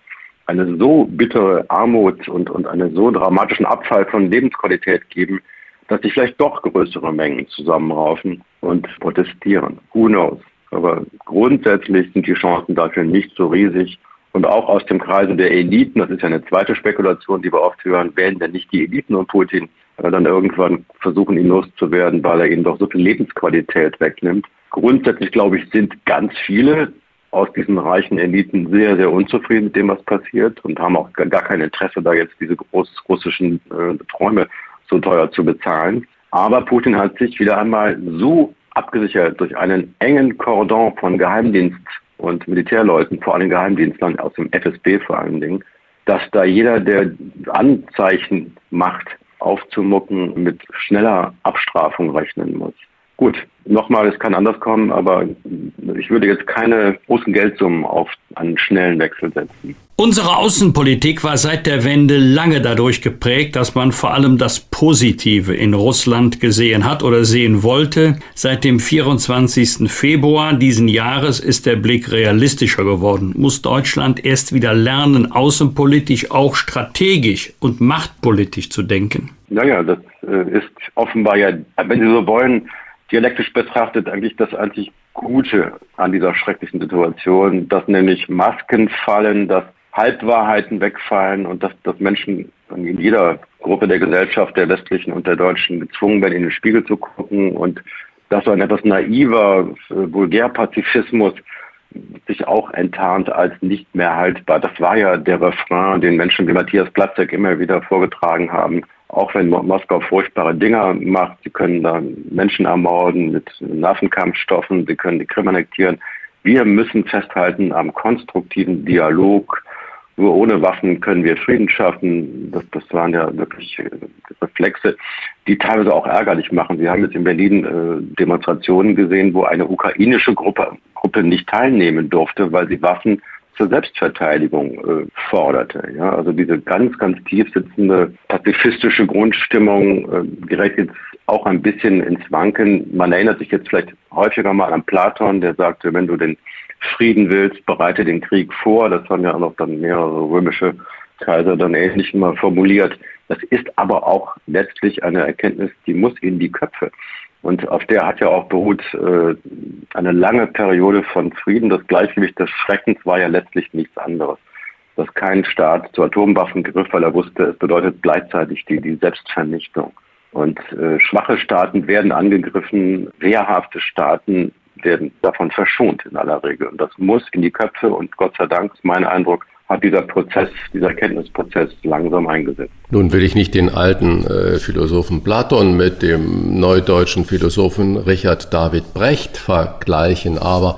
G: eine so bittere Armut und, und einen so dramatischen Abfall von Lebensqualität geben, dass sich vielleicht doch größere Mengen zusammenraufen und protestieren. Who knows? Aber grundsätzlich sind die Chancen dafür nicht so riesig. Und auch aus dem Kreise der Eliten, das ist ja eine zweite Spekulation, die wir oft hören, werden denn nicht die Eliten und Putin äh, dann irgendwann versuchen, ihn loszuwerden, weil er ihnen doch so viel Lebensqualität wegnimmt. Grundsätzlich, glaube ich, sind ganz viele aus diesen reichen Eliten sehr, sehr unzufrieden mit dem, was passiert und haben auch gar kein Interesse, da jetzt diese groß russischen äh, Träume so teuer zu bezahlen. Aber Putin hat sich wieder einmal so abgesichert durch einen engen Kordon von Geheimdienst und Militärleuten, vor allem Geheimdienstlern aus dem FSB vor allen Dingen, dass da jeder, der Anzeichen macht, aufzumucken, mit schneller Abstrafung rechnen muss. Gut, nochmal, es kann anders kommen, aber ich würde jetzt keine großen Geldsummen auf einen schnellen Wechsel setzen.
B: Unsere Außenpolitik war seit der Wende lange dadurch geprägt, dass man vor allem das Positive in Russland gesehen hat oder sehen wollte. Seit dem 24. Februar diesen Jahres ist der Blick realistischer geworden. Muss Deutschland erst wieder lernen, außenpolitisch auch strategisch und machtpolitisch zu denken?
G: Naja, das äh, ist offenbar ja, wenn Sie so wollen, dialektisch betrachtet eigentlich das einzig Gute an dieser schrecklichen Situation, dass nämlich Masken fallen, dass Halbwahrheiten wegfallen und dass, dass Menschen in jeder Gruppe der Gesellschaft, der westlichen und der deutschen, gezwungen werden, in den Spiegel zu gucken und dass so ein etwas naiver äh, Vulgärpazifismus sich auch enttarnt als nicht mehr haltbar. Das war ja der Refrain, den Menschen wie Matthias Platzek immer wieder vorgetragen haben auch wenn Moskau furchtbare Dinger macht, sie können da Menschen ermorden mit Waffenkampfstoffen, sie können die Krim annektieren. Wir müssen festhalten am konstruktiven Dialog. Nur ohne Waffen können wir Frieden schaffen. Das, das waren ja wirklich äh, Reflexe, die teilweise auch ärgerlich machen. Sie haben jetzt in Berlin äh, Demonstrationen gesehen, wo eine ukrainische Gruppe, Gruppe nicht teilnehmen durfte, weil sie Waffen zur Selbstverteidigung äh, forderte. Ja? Also diese ganz, ganz tief sitzende pazifistische Grundstimmung äh, gerät jetzt auch ein bisschen ins Wanken. Man erinnert sich jetzt vielleicht häufiger mal an Platon, der sagte, wenn du den Frieden willst, bereite den Krieg vor. Das haben ja auch noch dann mehrere römische Kaiser dann ähnlich mal formuliert. Das ist aber auch letztlich eine Erkenntnis, die muss in die Köpfe. Und auf der hat ja auch beruht äh, eine lange Periode von Frieden. Das Gleichgewicht des Schreckens war ja letztlich nichts anderes. Dass kein Staat zu Atomwaffen griff, weil er wusste, es bedeutet gleichzeitig die, die Selbstvernichtung. Und äh, schwache Staaten werden angegriffen, wehrhafte Staaten werden davon verschont in aller Regel. Und das muss in die Köpfe und Gott sei Dank ist mein Eindruck, hat dieser Prozess, dieser Erkenntnisprozess langsam eingesetzt.
A: Nun will ich nicht den alten äh, Philosophen Platon mit dem neudeutschen Philosophen Richard David Brecht vergleichen, aber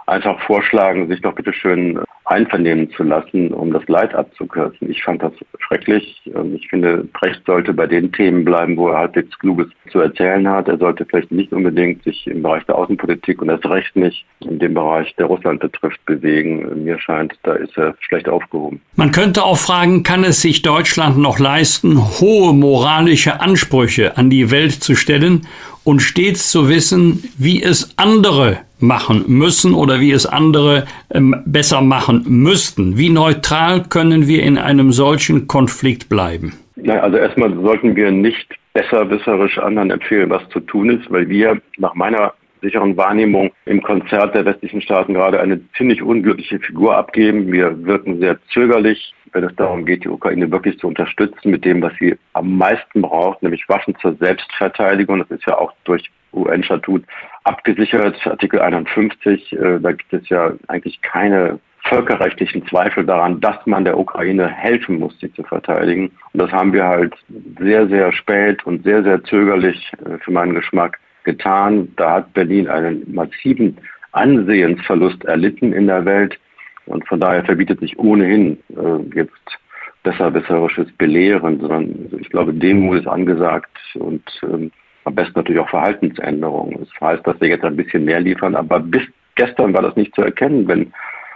G: einfach vorschlagen, sich doch bitte schön einvernehmen zu lassen, um das Leid abzukürzen. Ich fand das schrecklich. Ich finde, Brecht sollte bei den Themen bleiben, wo er halbwegs Kluges zu erzählen hat. Er sollte vielleicht nicht unbedingt sich im Bereich der Außenpolitik und erst recht nicht in dem Bereich, der Russland betrifft, bewegen. Mir scheint, da ist er schlecht aufgehoben.
B: Man könnte auch fragen, kann es sich Deutschland noch leisten, hohe moralische Ansprüche an die Welt zu stellen und stets zu wissen, wie es andere machen müssen oder wie es andere ähm, besser machen müssten. Wie neutral können wir in einem solchen Konflikt bleiben?
G: Ja, also erstmal sollten wir nicht besserwisserisch anderen empfehlen, was zu tun ist, weil wir nach meiner sicheren Wahrnehmung im Konzert der westlichen Staaten gerade eine ziemlich unglückliche Figur abgeben. Wir wirken sehr zögerlich, wenn es darum geht, die Ukraine wirklich zu unterstützen mit dem, was sie am meisten braucht, nämlich Waffen zur Selbstverteidigung. Das ist ja auch durch UN-Statut abgesichert, Artikel 51. Äh, da gibt es ja eigentlich keine völkerrechtlichen Zweifel daran, dass man der Ukraine helfen muss, sie zu verteidigen. Und das haben wir halt sehr, sehr spät und sehr, sehr zögerlich äh, für meinen Geschmack getan. Da hat Berlin einen massiven Ansehensverlust erlitten in der Welt. Und von daher verbietet sich ohnehin äh, jetzt besserwisserisches Belehren, sondern also ich glaube, Demut ist angesagt und ähm, am besten natürlich auch Verhaltensänderungen. Das heißt, dass wir jetzt ein bisschen mehr liefern, aber bis gestern war das nicht zu erkennen, wenn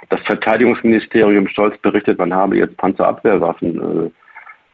G: das Verteidigungsministerium stolz berichtet, man habe jetzt Panzerabwehrwaffen äh,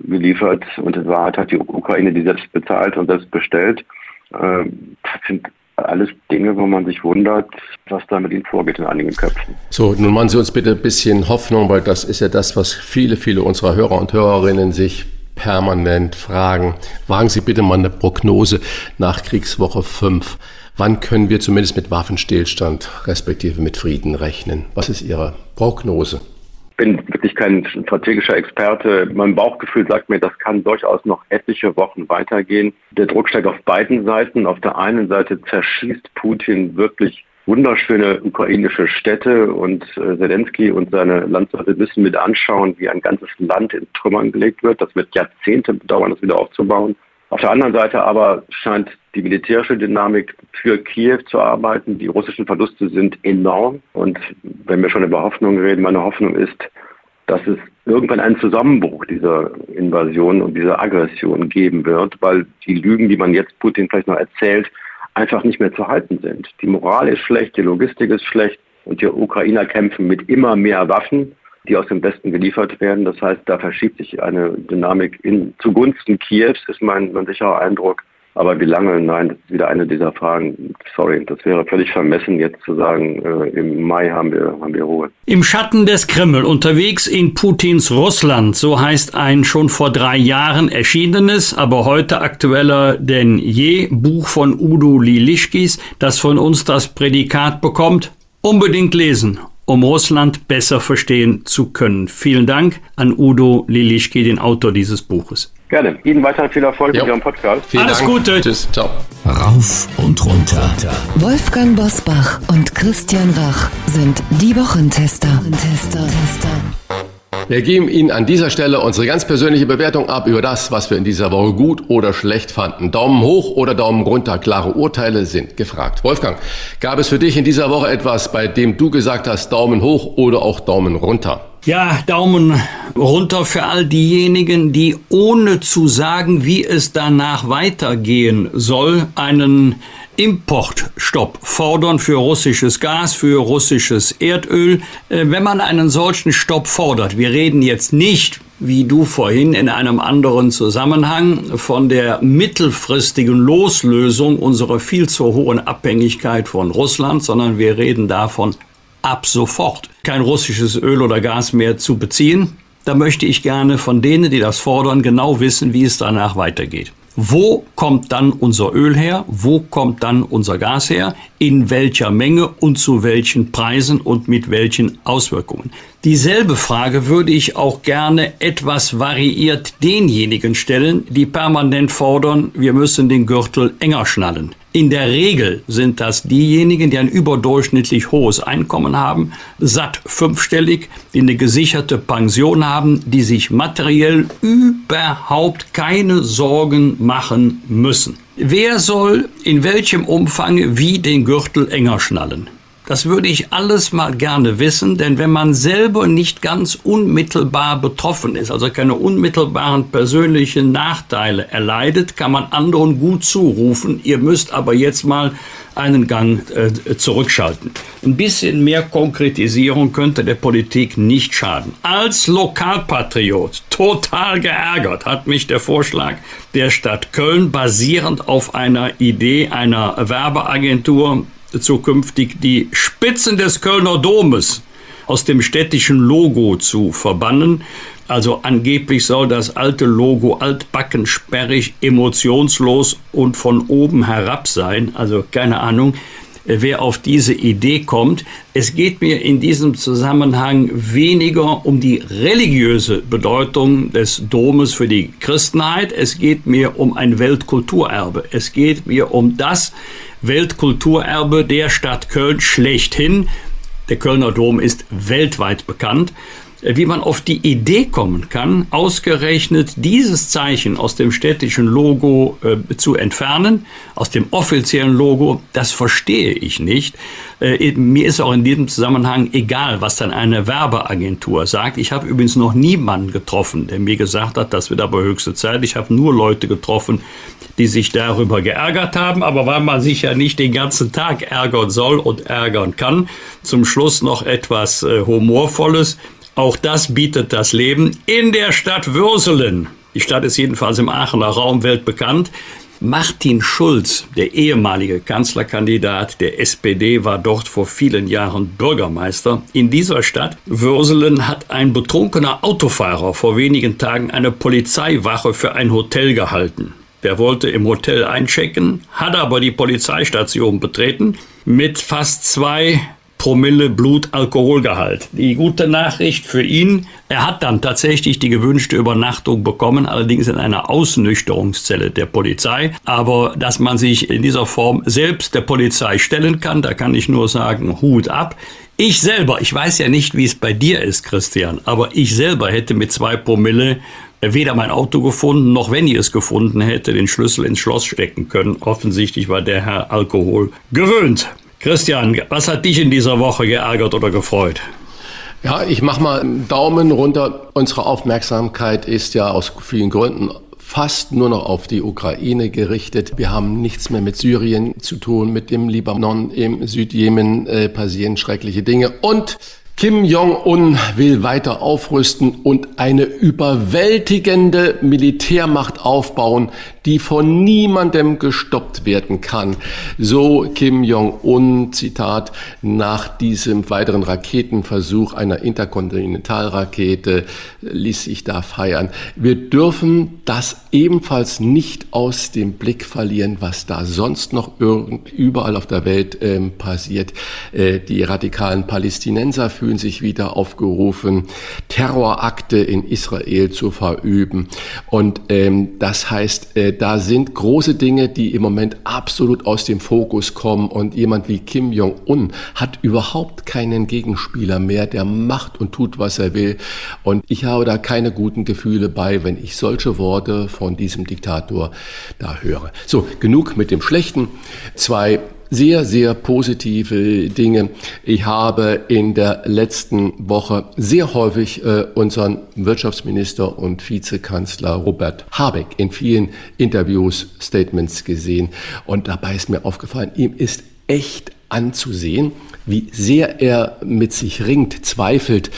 G: geliefert und in Wahrheit hat die Ukraine die selbst bezahlt und selbst bestellt. Äh, das sind alles Dinge, wo man sich wundert, was da mit ihnen vorgeht in einigen Köpfen.
A: So, nun machen Sie uns bitte ein bisschen Hoffnung, weil das ist ja das, was viele, viele unserer Hörer und Hörerinnen sich permanent fragen. Wagen Sie bitte mal eine Prognose nach Kriegswoche 5. Wann können wir zumindest mit Waffenstillstand respektive mit Frieden rechnen? Was ist Ihre Prognose?
G: Ich bin wirklich kein strategischer Experte. Mein Bauchgefühl sagt mir, das kann durchaus noch etliche Wochen weitergehen. Der Druck steigt auf beiden Seiten. Auf der einen Seite zerschießt Putin wirklich wunderschöne ukrainische Städte und äh, Zelensky und seine Landsleute müssen mit anschauen, wie ein ganzes Land in Trümmern gelegt wird. Das wird Jahrzehnte dauern, das wieder aufzubauen. Auf der anderen Seite aber scheint die militärische Dynamik für Kiew zu arbeiten. Die russischen Verluste sind enorm. Und wenn wir schon über Hoffnung reden, meine Hoffnung ist, dass es irgendwann einen Zusammenbruch dieser Invasion und dieser Aggression geben wird, weil die Lügen, die man jetzt Putin vielleicht noch erzählt, einfach nicht mehr zu halten sind. Die Moral ist schlecht, die Logistik ist schlecht und die Ukrainer kämpfen mit immer mehr Waffen die aus dem Westen geliefert werden. Das heißt, da verschiebt sich eine Dynamik in, zugunsten Kiews, ist mein, mein sicherer Eindruck. Aber wie lange? Nein, das ist wieder eine dieser Fragen. Sorry, das wäre völlig vermessen, jetzt zu sagen, äh, im Mai haben wir, haben wir Ruhe.
B: Im Schatten des Kreml, unterwegs in Putins Russland, so heißt ein schon vor drei Jahren erschienenes, aber heute aktueller denn je Buch von Udo Lilischkis, das von uns das Prädikat bekommt, unbedingt lesen um Russland besser verstehen zu können. Vielen Dank an Udo Lilischke, den Autor dieses Buches.
G: Gerne. Ihnen weiter viel Erfolg jo. mit Ihrem Podcast.
B: Vielen Alles Dank. Gute. Tschüss.
C: Ciao. Rauf und runter.
E: Wolfgang Bosbach und Christian Rach sind die Wochentester. Tester.
A: Wir geben Ihnen an dieser Stelle unsere ganz persönliche Bewertung ab über das, was wir in dieser Woche gut oder schlecht fanden. Daumen hoch oder Daumen runter. Klare Urteile sind gefragt. Wolfgang, gab es für dich in dieser Woche etwas, bei dem du gesagt hast, Daumen hoch oder auch Daumen runter?
B: Ja, Daumen runter für all diejenigen, die ohne zu sagen, wie es danach weitergehen soll, einen Importstopp fordern für russisches Gas, für russisches Erdöl. Äh, wenn man einen solchen Stopp fordert, wir reden jetzt nicht, wie du vorhin in einem anderen Zusammenhang, von der mittelfristigen Loslösung unserer viel zu hohen Abhängigkeit von Russland, sondern wir reden davon, ab sofort kein russisches Öl oder Gas mehr zu beziehen. Da möchte ich gerne von denen, die das fordern, genau wissen, wie es danach weitergeht. Wo kommt dann unser Öl her? Wo kommt dann unser Gas her? In welcher Menge und zu welchen Preisen und mit welchen Auswirkungen? Dieselbe Frage würde ich auch gerne etwas variiert denjenigen stellen, die permanent fordern, wir müssen den Gürtel enger schnallen. In der Regel sind das diejenigen, die ein überdurchschnittlich hohes Einkommen haben, satt fünfstellig, die eine gesicherte Pension haben, die sich materiell überhaupt keine Sorgen machen müssen. Wer soll in welchem Umfang wie den Gürtel enger schnallen? Das würde ich alles mal gerne wissen, denn wenn man selber nicht ganz unmittelbar betroffen ist, also keine unmittelbaren persönlichen Nachteile erleidet, kann man anderen gut zurufen. Ihr müsst aber jetzt mal einen Gang äh, zurückschalten. Ein bisschen mehr Konkretisierung könnte der Politik nicht schaden. Als Lokalpatriot total geärgert hat mich der Vorschlag der Stadt Köln basierend auf einer Idee einer Werbeagentur zukünftig die Spitzen des Kölner Domes aus dem städtischen Logo zu verbannen. Also angeblich soll das alte Logo altbacken, sperrig, emotionslos und von oben herab sein. Also keine Ahnung, wer auf diese Idee kommt. Es geht mir in diesem Zusammenhang weniger um die religiöse Bedeutung des Domes für die Christenheit. Es geht mir um ein Weltkulturerbe. Es geht mir um das, Weltkulturerbe der Stadt Köln schlechthin. Der Kölner Dom ist weltweit bekannt. Wie man auf die Idee kommen kann, ausgerechnet dieses Zeichen aus dem städtischen Logo äh, zu entfernen, aus dem offiziellen Logo, das verstehe ich nicht. Äh, mir ist auch in diesem Zusammenhang egal, was dann eine Werbeagentur sagt. Ich habe übrigens noch niemanden getroffen, der mir gesagt hat, das wird aber höchste Zeit. Ich habe nur Leute getroffen, die sich darüber geärgert haben, aber weil man sich ja nicht den ganzen Tag ärgern soll und ärgern kann, zum Schluss noch etwas äh, Humorvolles. Auch das bietet das Leben in der Stadt Würselen. Die Stadt ist jedenfalls im Aachener Raum weltbekannt. Martin Schulz, der ehemalige Kanzlerkandidat der SPD, war dort vor vielen Jahren Bürgermeister. In dieser Stadt, Würselen, hat ein betrunkener Autofahrer vor wenigen Tagen eine Polizeiwache für ein Hotel gehalten. Der wollte im Hotel einchecken, hat aber die Polizeistation betreten mit fast zwei Promille Blutalkoholgehalt. Die gute Nachricht für ihn, er hat dann tatsächlich die gewünschte Übernachtung bekommen, allerdings in einer Ausnüchterungszelle der Polizei. Aber dass man sich in dieser Form selbst der Polizei stellen kann, da kann ich nur sagen, Hut ab. Ich selber, ich weiß ja nicht, wie es bei dir ist, Christian, aber ich selber hätte mit zwei Promille weder mein Auto gefunden, noch wenn ich es gefunden hätte, den Schlüssel ins Schloss stecken können. Offensichtlich war der Herr Alkohol gewöhnt. Christian, was hat dich in dieser Woche geärgert oder gefreut?
A: Ja, ich mache mal einen Daumen runter. Unsere Aufmerksamkeit ist ja aus vielen Gründen fast nur noch auf die Ukraine gerichtet. Wir haben nichts mehr mit Syrien zu tun, mit dem Libanon im Südjemen äh, passieren schreckliche Dinge und Kim Jong-un will weiter aufrüsten und eine überwältigende Militärmacht aufbauen, die von niemandem gestoppt werden kann. So Kim Jong-un, Zitat, nach diesem weiteren Raketenversuch einer Interkontinentalrakete ließ sich da feiern. Wir dürfen das ebenfalls nicht aus dem Blick verlieren, was da sonst noch überall auf der Welt äh, passiert. Äh, die radikalen Palästinenser fühlen sich wieder aufgerufen, Terrorakte in Israel zu verüben. Und ähm, das heißt, äh, da sind große Dinge, die im Moment absolut aus dem Fokus kommen. Und jemand wie Kim Jong-un hat überhaupt keinen Gegenspieler mehr, der macht und tut, was er will. Und ich habe da keine guten Gefühle bei, wenn ich solche Worte von diesem Diktator da höre. So, genug mit dem Schlechten. Zwei sehr, sehr positive Dinge. Ich habe in der letzten Woche sehr häufig äh, unseren Wirtschaftsminister und Vizekanzler Robert Habeck in vielen Interviews, Statements gesehen. Und dabei ist mir aufgefallen, ihm ist echt anzusehen, wie sehr er mit sich ringt, zweifelt,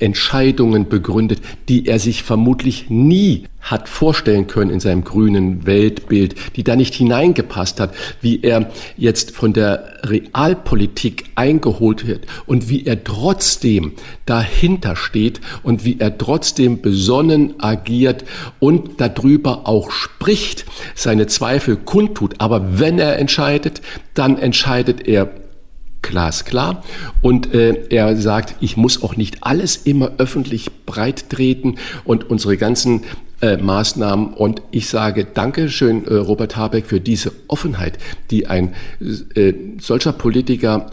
A: Entscheidungen begründet, die er sich vermutlich nie hat vorstellen können in seinem grünen Weltbild, die da nicht hineingepasst hat, wie er jetzt von der Realpolitik eingeholt wird und wie er trotzdem dahinter steht und wie er trotzdem besonnen agiert und darüber auch spricht, seine Zweifel kundtut. Aber wenn er entscheidet, dann entscheidet er glasklar. Und äh, er sagt, ich muss auch nicht alles immer öffentlich breit treten und unsere ganzen äh, Maßnahmen. Und ich sage Dankeschön, äh, Robert Habeck, für diese Offenheit, die ein äh, solcher Politiker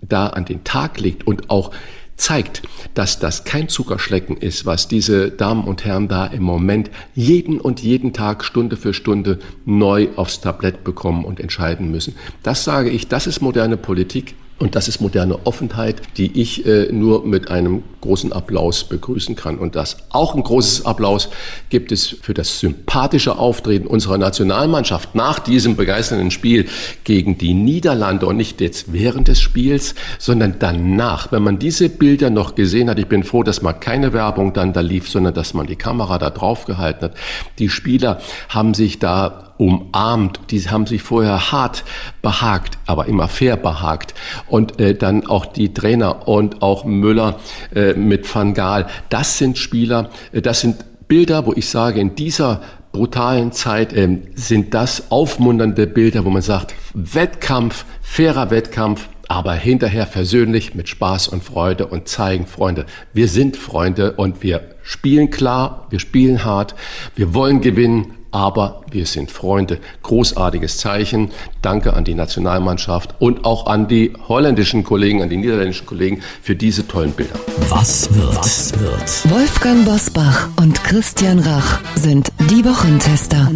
A: da an den Tag legt und auch zeigt, dass das kein Zuckerschlecken ist, was diese Damen und Herren da im Moment jeden und jeden Tag Stunde für Stunde neu aufs Tablett bekommen und entscheiden müssen. Das sage ich, das ist moderne Politik. Und das ist moderne Offenheit, die ich äh, nur mit einem großen Applaus begrüßen kann. Und das auch ein großes Applaus gibt es für das sympathische Auftreten unserer Nationalmannschaft nach diesem begeisternden Spiel gegen die Niederlande und nicht jetzt während des Spiels, sondern danach. Wenn man diese Bilder noch gesehen hat, ich bin froh, dass mal keine Werbung dann da lief, sondern dass man die Kamera da drauf gehalten hat. Die Spieler haben sich da umarmt. Die haben sich vorher hart behagt, aber immer fair behagt. Und äh, dann auch die Trainer und auch Müller äh, mit Van Gaal. Das sind Spieler, äh, das sind Bilder, wo ich sage, in dieser brutalen Zeit äh, sind das aufmunternde Bilder, wo man sagt, Wettkampf, fairer Wettkampf, aber hinterher versöhnlich mit Spaß und Freude und zeigen, Freunde, wir sind Freunde und wir spielen klar, wir spielen hart, wir wollen gewinnen, aber wir sind Freunde. Großartiges Zeichen. Danke an die Nationalmannschaft und auch an die holländischen Kollegen, an die niederländischen Kollegen für diese tollen Bilder.
C: Was wird? Was wird?
E: Wolfgang Bosbach und Christian Rach sind die Wochentester.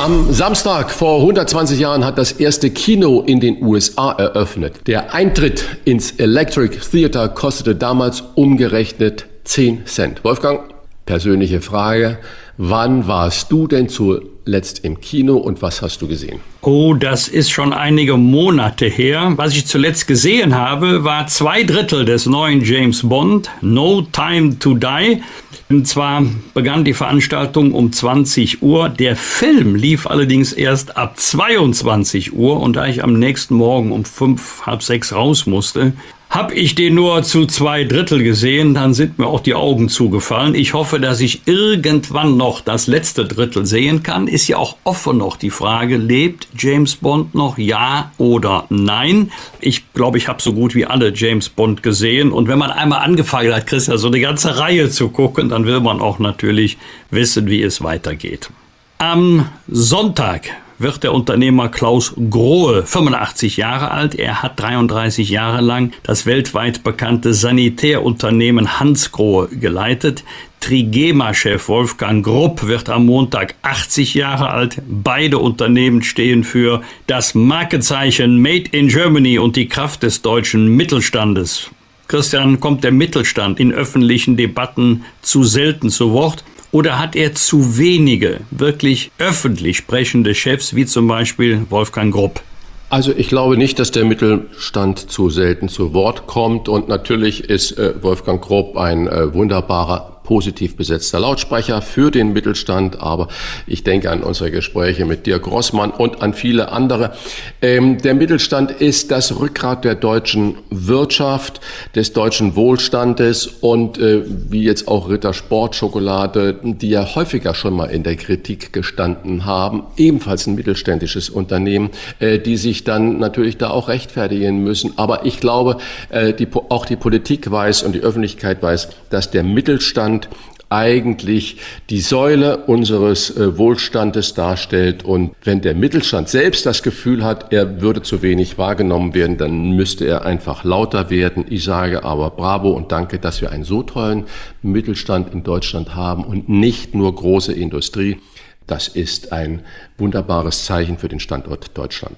A: Am Samstag vor 120 Jahren hat das erste Kino in den USA eröffnet. Der Eintritt ins Electric Theater kostete damals umgerechnet 10 Cent. Wolfgang, persönliche Frage. Wann warst du denn zuletzt im Kino und was hast du gesehen?
B: Oh, das ist schon einige Monate her. Was ich zuletzt gesehen habe, war zwei Drittel des neuen James Bond, No Time to Die. Und zwar begann die Veranstaltung um 20 Uhr. Der Film lief allerdings erst ab 22 Uhr und da ich am nächsten Morgen um fünf, halb sechs raus musste, Hab ich den nur zu zwei Drittel gesehen, dann sind mir auch die Augen zugefallen. Ich hoffe, dass ich irgendwann noch das letzte Drittel sehen kann. Ist ja auch offen noch die Frage, lebt James Bond noch, ja oder nein? Ich glaube, ich habe so gut wie alle James Bond gesehen. Und wenn man einmal angefangen hat, Christian, so eine ganze Reihe zu gucken, dann will man auch natürlich wissen, wie es weitergeht. Am Sonntag wird der Unternehmer Klaus Grohe 85 Jahre alt. Er hat 33 Jahre lang das weltweit bekannte Sanitärunternehmen Hans Grohe geleitet. Trigema-Chef Wolfgang Grupp wird am Montag 80 Jahre alt. Beide Unternehmen stehen für das Markenzeichen Made in Germany und die Kraft des deutschen Mittelstandes. Christian, kommt der Mittelstand in öffentlichen Debatten zu selten zu Wort? Oder hat er zu wenige wirklich öffentlich sprechende Chefs, wie zum Beispiel Wolfgang Grupp?
A: Also ich glaube nicht, dass der Mittelstand zu selten zu Wort kommt. Und natürlich ist äh, Wolfgang Grupp ein äh, wunderbarer positiv besetzter Lautsprecher für den Mittelstand. Aber ich denke an unsere Gespräche mit Dirk Grossmann und an viele andere. Ähm, der Mittelstand ist das Rückgrat der deutschen Wirtschaft, des deutschen Wohlstandes und äh, wie jetzt auch Ritter Sportschokolade, die ja häufiger schon mal in der Kritik gestanden haben, ebenfalls ein mittelständisches Unternehmen, äh, die sich dann natürlich da auch rechtfertigen müssen. Aber ich glaube, äh, die, auch die Politik weiß und die Öffentlichkeit weiß, dass der Mittelstand Wohlstand eigentlich die Säule unseres äh, Wohlstandes darstellt. Und wenn der Mittelstand selbst das Gefühl hat, er würde zu wenig wahrgenommen werden, dann müsste er einfach lauter werden. Ich sage aber bravo und danke, dass wir einen so tollen Mittelstand in Deutschland haben und nicht nur große Industrie. Das ist ein wunderbares Zeichen für den Standort Deutschland.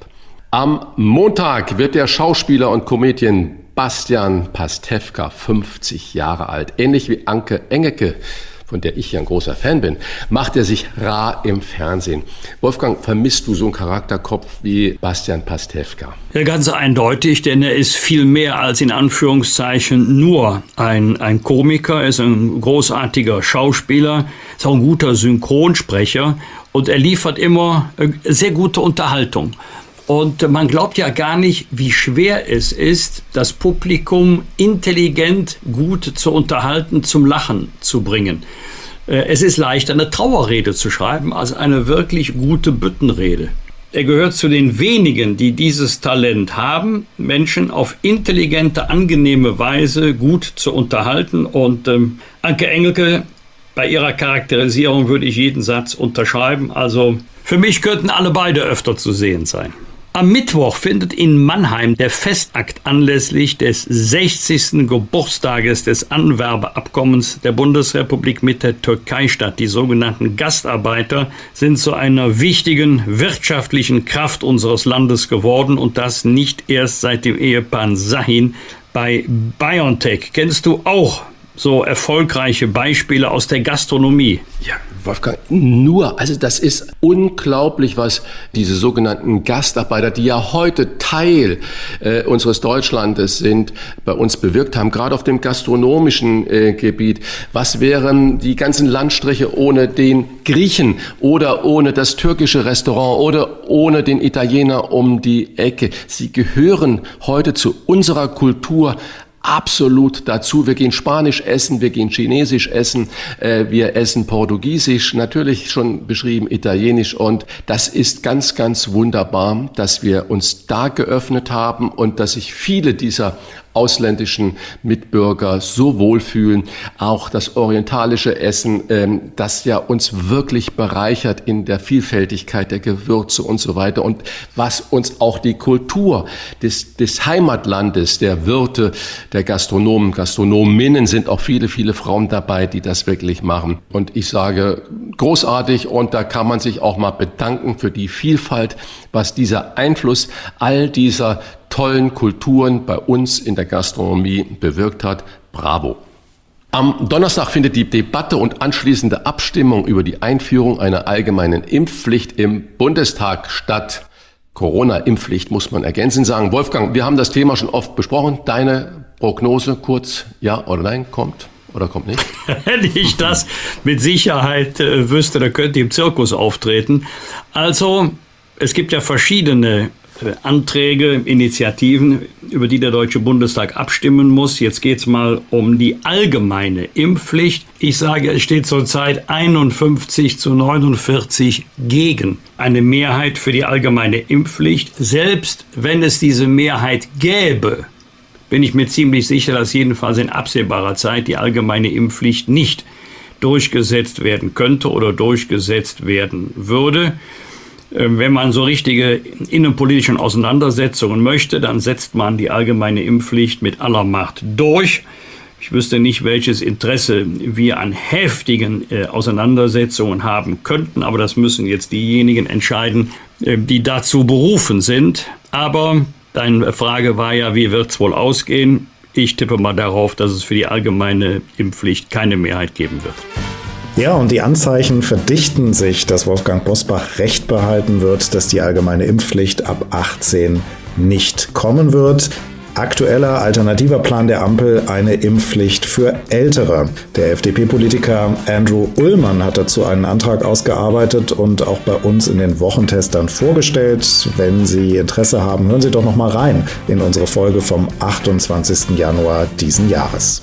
A: Am Montag wird der Schauspieler und Comedian Bastian Pastewka 50 Jahre alt. Ähnlich wie Anke Engecke, von der ich ja ein großer Fan bin, macht er sich rar im Fernsehen. Wolfgang, vermisst du so einen Charakterkopf wie Bastian Pastewka?
B: Ja, ganz eindeutig, denn er ist viel mehr als in Anführungszeichen nur ein, ein Komiker, er ist ein großartiger Schauspieler, ist auch ein guter Synchronsprecher und er liefert immer äh, sehr gute Unterhaltung. Und man glaubt ja gar nicht, wie schwer es ist, das Publikum intelligent, gut zu unterhalten, zum Lachen zu bringen. Äh, es ist leichter, eine Trauerrede zu schreiben, als eine wirklich gute Büttenrede. Er gehört zu den wenigen, die dieses Talent haben, Menschen auf intelligente, angenehme Weise gut zu unterhalten. Und ähm, Anke Engelke, bei ihrer Charakterisierung würde ich jeden Satz unterschreiben. Also für mich könnten alle beide öfter zu sehen sein. Am Mittwoch findet in Mannheim der Festakt anlässlich des 60. Geburtstages des Anwerbeabkommens der Bundesrepublik mit der Türkei statt. Die sogenannten Gastarbeiter sind zu einer wichtigen wirtschaftlichen Kraft unseres Landes geworden und das nicht erst seit dem Ehepaar Sahin bei BioNTech. Kennst du auch so erfolgreiche Beispiele aus der Gastronomie?
A: Ja, Wolfgang, nur, also das ist unglaublich, was diese sogenannten Gastarbeiter, die ja heute Teil äh, unseres Deutschlandes sind, bei uns bewirkt haben, gerade auf dem gastronomischen äh, Gebiet. Was wären die ganzen Landstriche ohne den Griechen oder ohne das türkische Restaurant oder ohne den Italiener um die Ecke? Sie gehören heute zu unserer Kultur absolut dazu. Wir gehen Spanisch essen, wir gehen Chinesisch essen, äh, wir essen Portugiesisch, natürlich schon beschrieben Italienisch und das ist ganz, ganz wunderbar, dass wir uns da geöffnet haben und dass sich viele dieser ausländischen Mitbürger so wohlfühlen. Auch das orientalische Essen, ähm, das ja uns wirklich bereichert in der Vielfältigkeit der Gewürze und so weiter und was uns auch die Kultur des, des Heimatlandes, der Wirte, der Gastronomen, Gastronominnen sind auch viele, viele Frauen dabei, die das wirklich machen. Und ich sage großartig und da kann man sich auch mal bedanken für die Vielfalt, was dieser Einfluss all dieser tollen Kulturen bei uns in der Gastronomie bewirkt hat. Bravo. Am Donnerstag findet die Debatte und anschließende Abstimmung über die Einführung einer allgemeinen Impfpflicht im Bundestag statt. Corona-Impfpflicht muss man ergänzend sagen. Wolfgang, wir haben das Thema schon oft besprochen. Deine Prognose kurz, ja oder nein, kommt oder kommt nicht?
B: Wenn ich das mit Sicherheit äh, wüsste, da könnte ich im Zirkus auftreten. Also, es gibt ja verschiedene Anträge, Initiativen, über die der Deutsche Bundestag abstimmen muss. Jetzt geht es mal um die allgemeine Impfpflicht. Ich sage, es steht zurzeit 51 zu 49 gegen eine Mehrheit für die allgemeine Impfpflicht. Selbst wenn es diese Mehrheit gäbe, bin ich mir ziemlich sicher, dass jedenfalls in absehbarer Zeit die allgemeine Impfpflicht nicht durchgesetzt werden könnte oder durchgesetzt werden würde. Ähm, wenn man so richtige innenpolitischen Auseinandersetzungen möchte, dann setzt man die allgemeine Impfpflicht mit aller Macht durch. Ich wüsste nicht, welches Interesse wir an heftigen äh, Auseinandersetzungen haben könnten, aber das müssen jetzt diejenigen entscheiden, äh, die dazu berufen sind. Aber deine Frage war ja, wie wird es wohl ausgehen? Ich tippe mal darauf, dass es für die allgemeine Impfpflicht keine Mehrheit geben wird.
D: Ja, und die Anzeichen verdichten sich, dass Wolfgang Bosbach recht behalten wird, dass die allgemeine Impfpflicht ab 18 nicht kommen wird. Aktueller alternativer Plan der Ampel eine Impfpflicht für Ältere. Der FDP-Politiker Andrew Ullmann hat dazu einen Antrag ausgearbeitet und auch bei uns in den Wochentestern vorgestellt. Wenn Sie Interesse haben, hören Sie doch noch mal rein in unsere Folge vom 28. Januar diesen Jahres.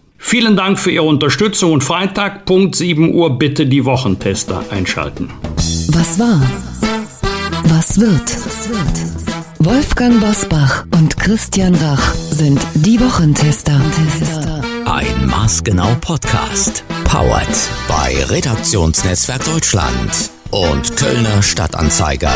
B: Vielen Dank für Ihre Unterstützung und Freitag, Punkt 7 Uhr, bitte die Wochentester einschalten.
E: Was war? Was wird? Wolfgang Bosbach und Christian Rach sind die Wochentester.
C: Ein Maßgenau Podcast. Powered bei Redaktionsnetzwerk Deutschland und Kölner Stadtanzeiger.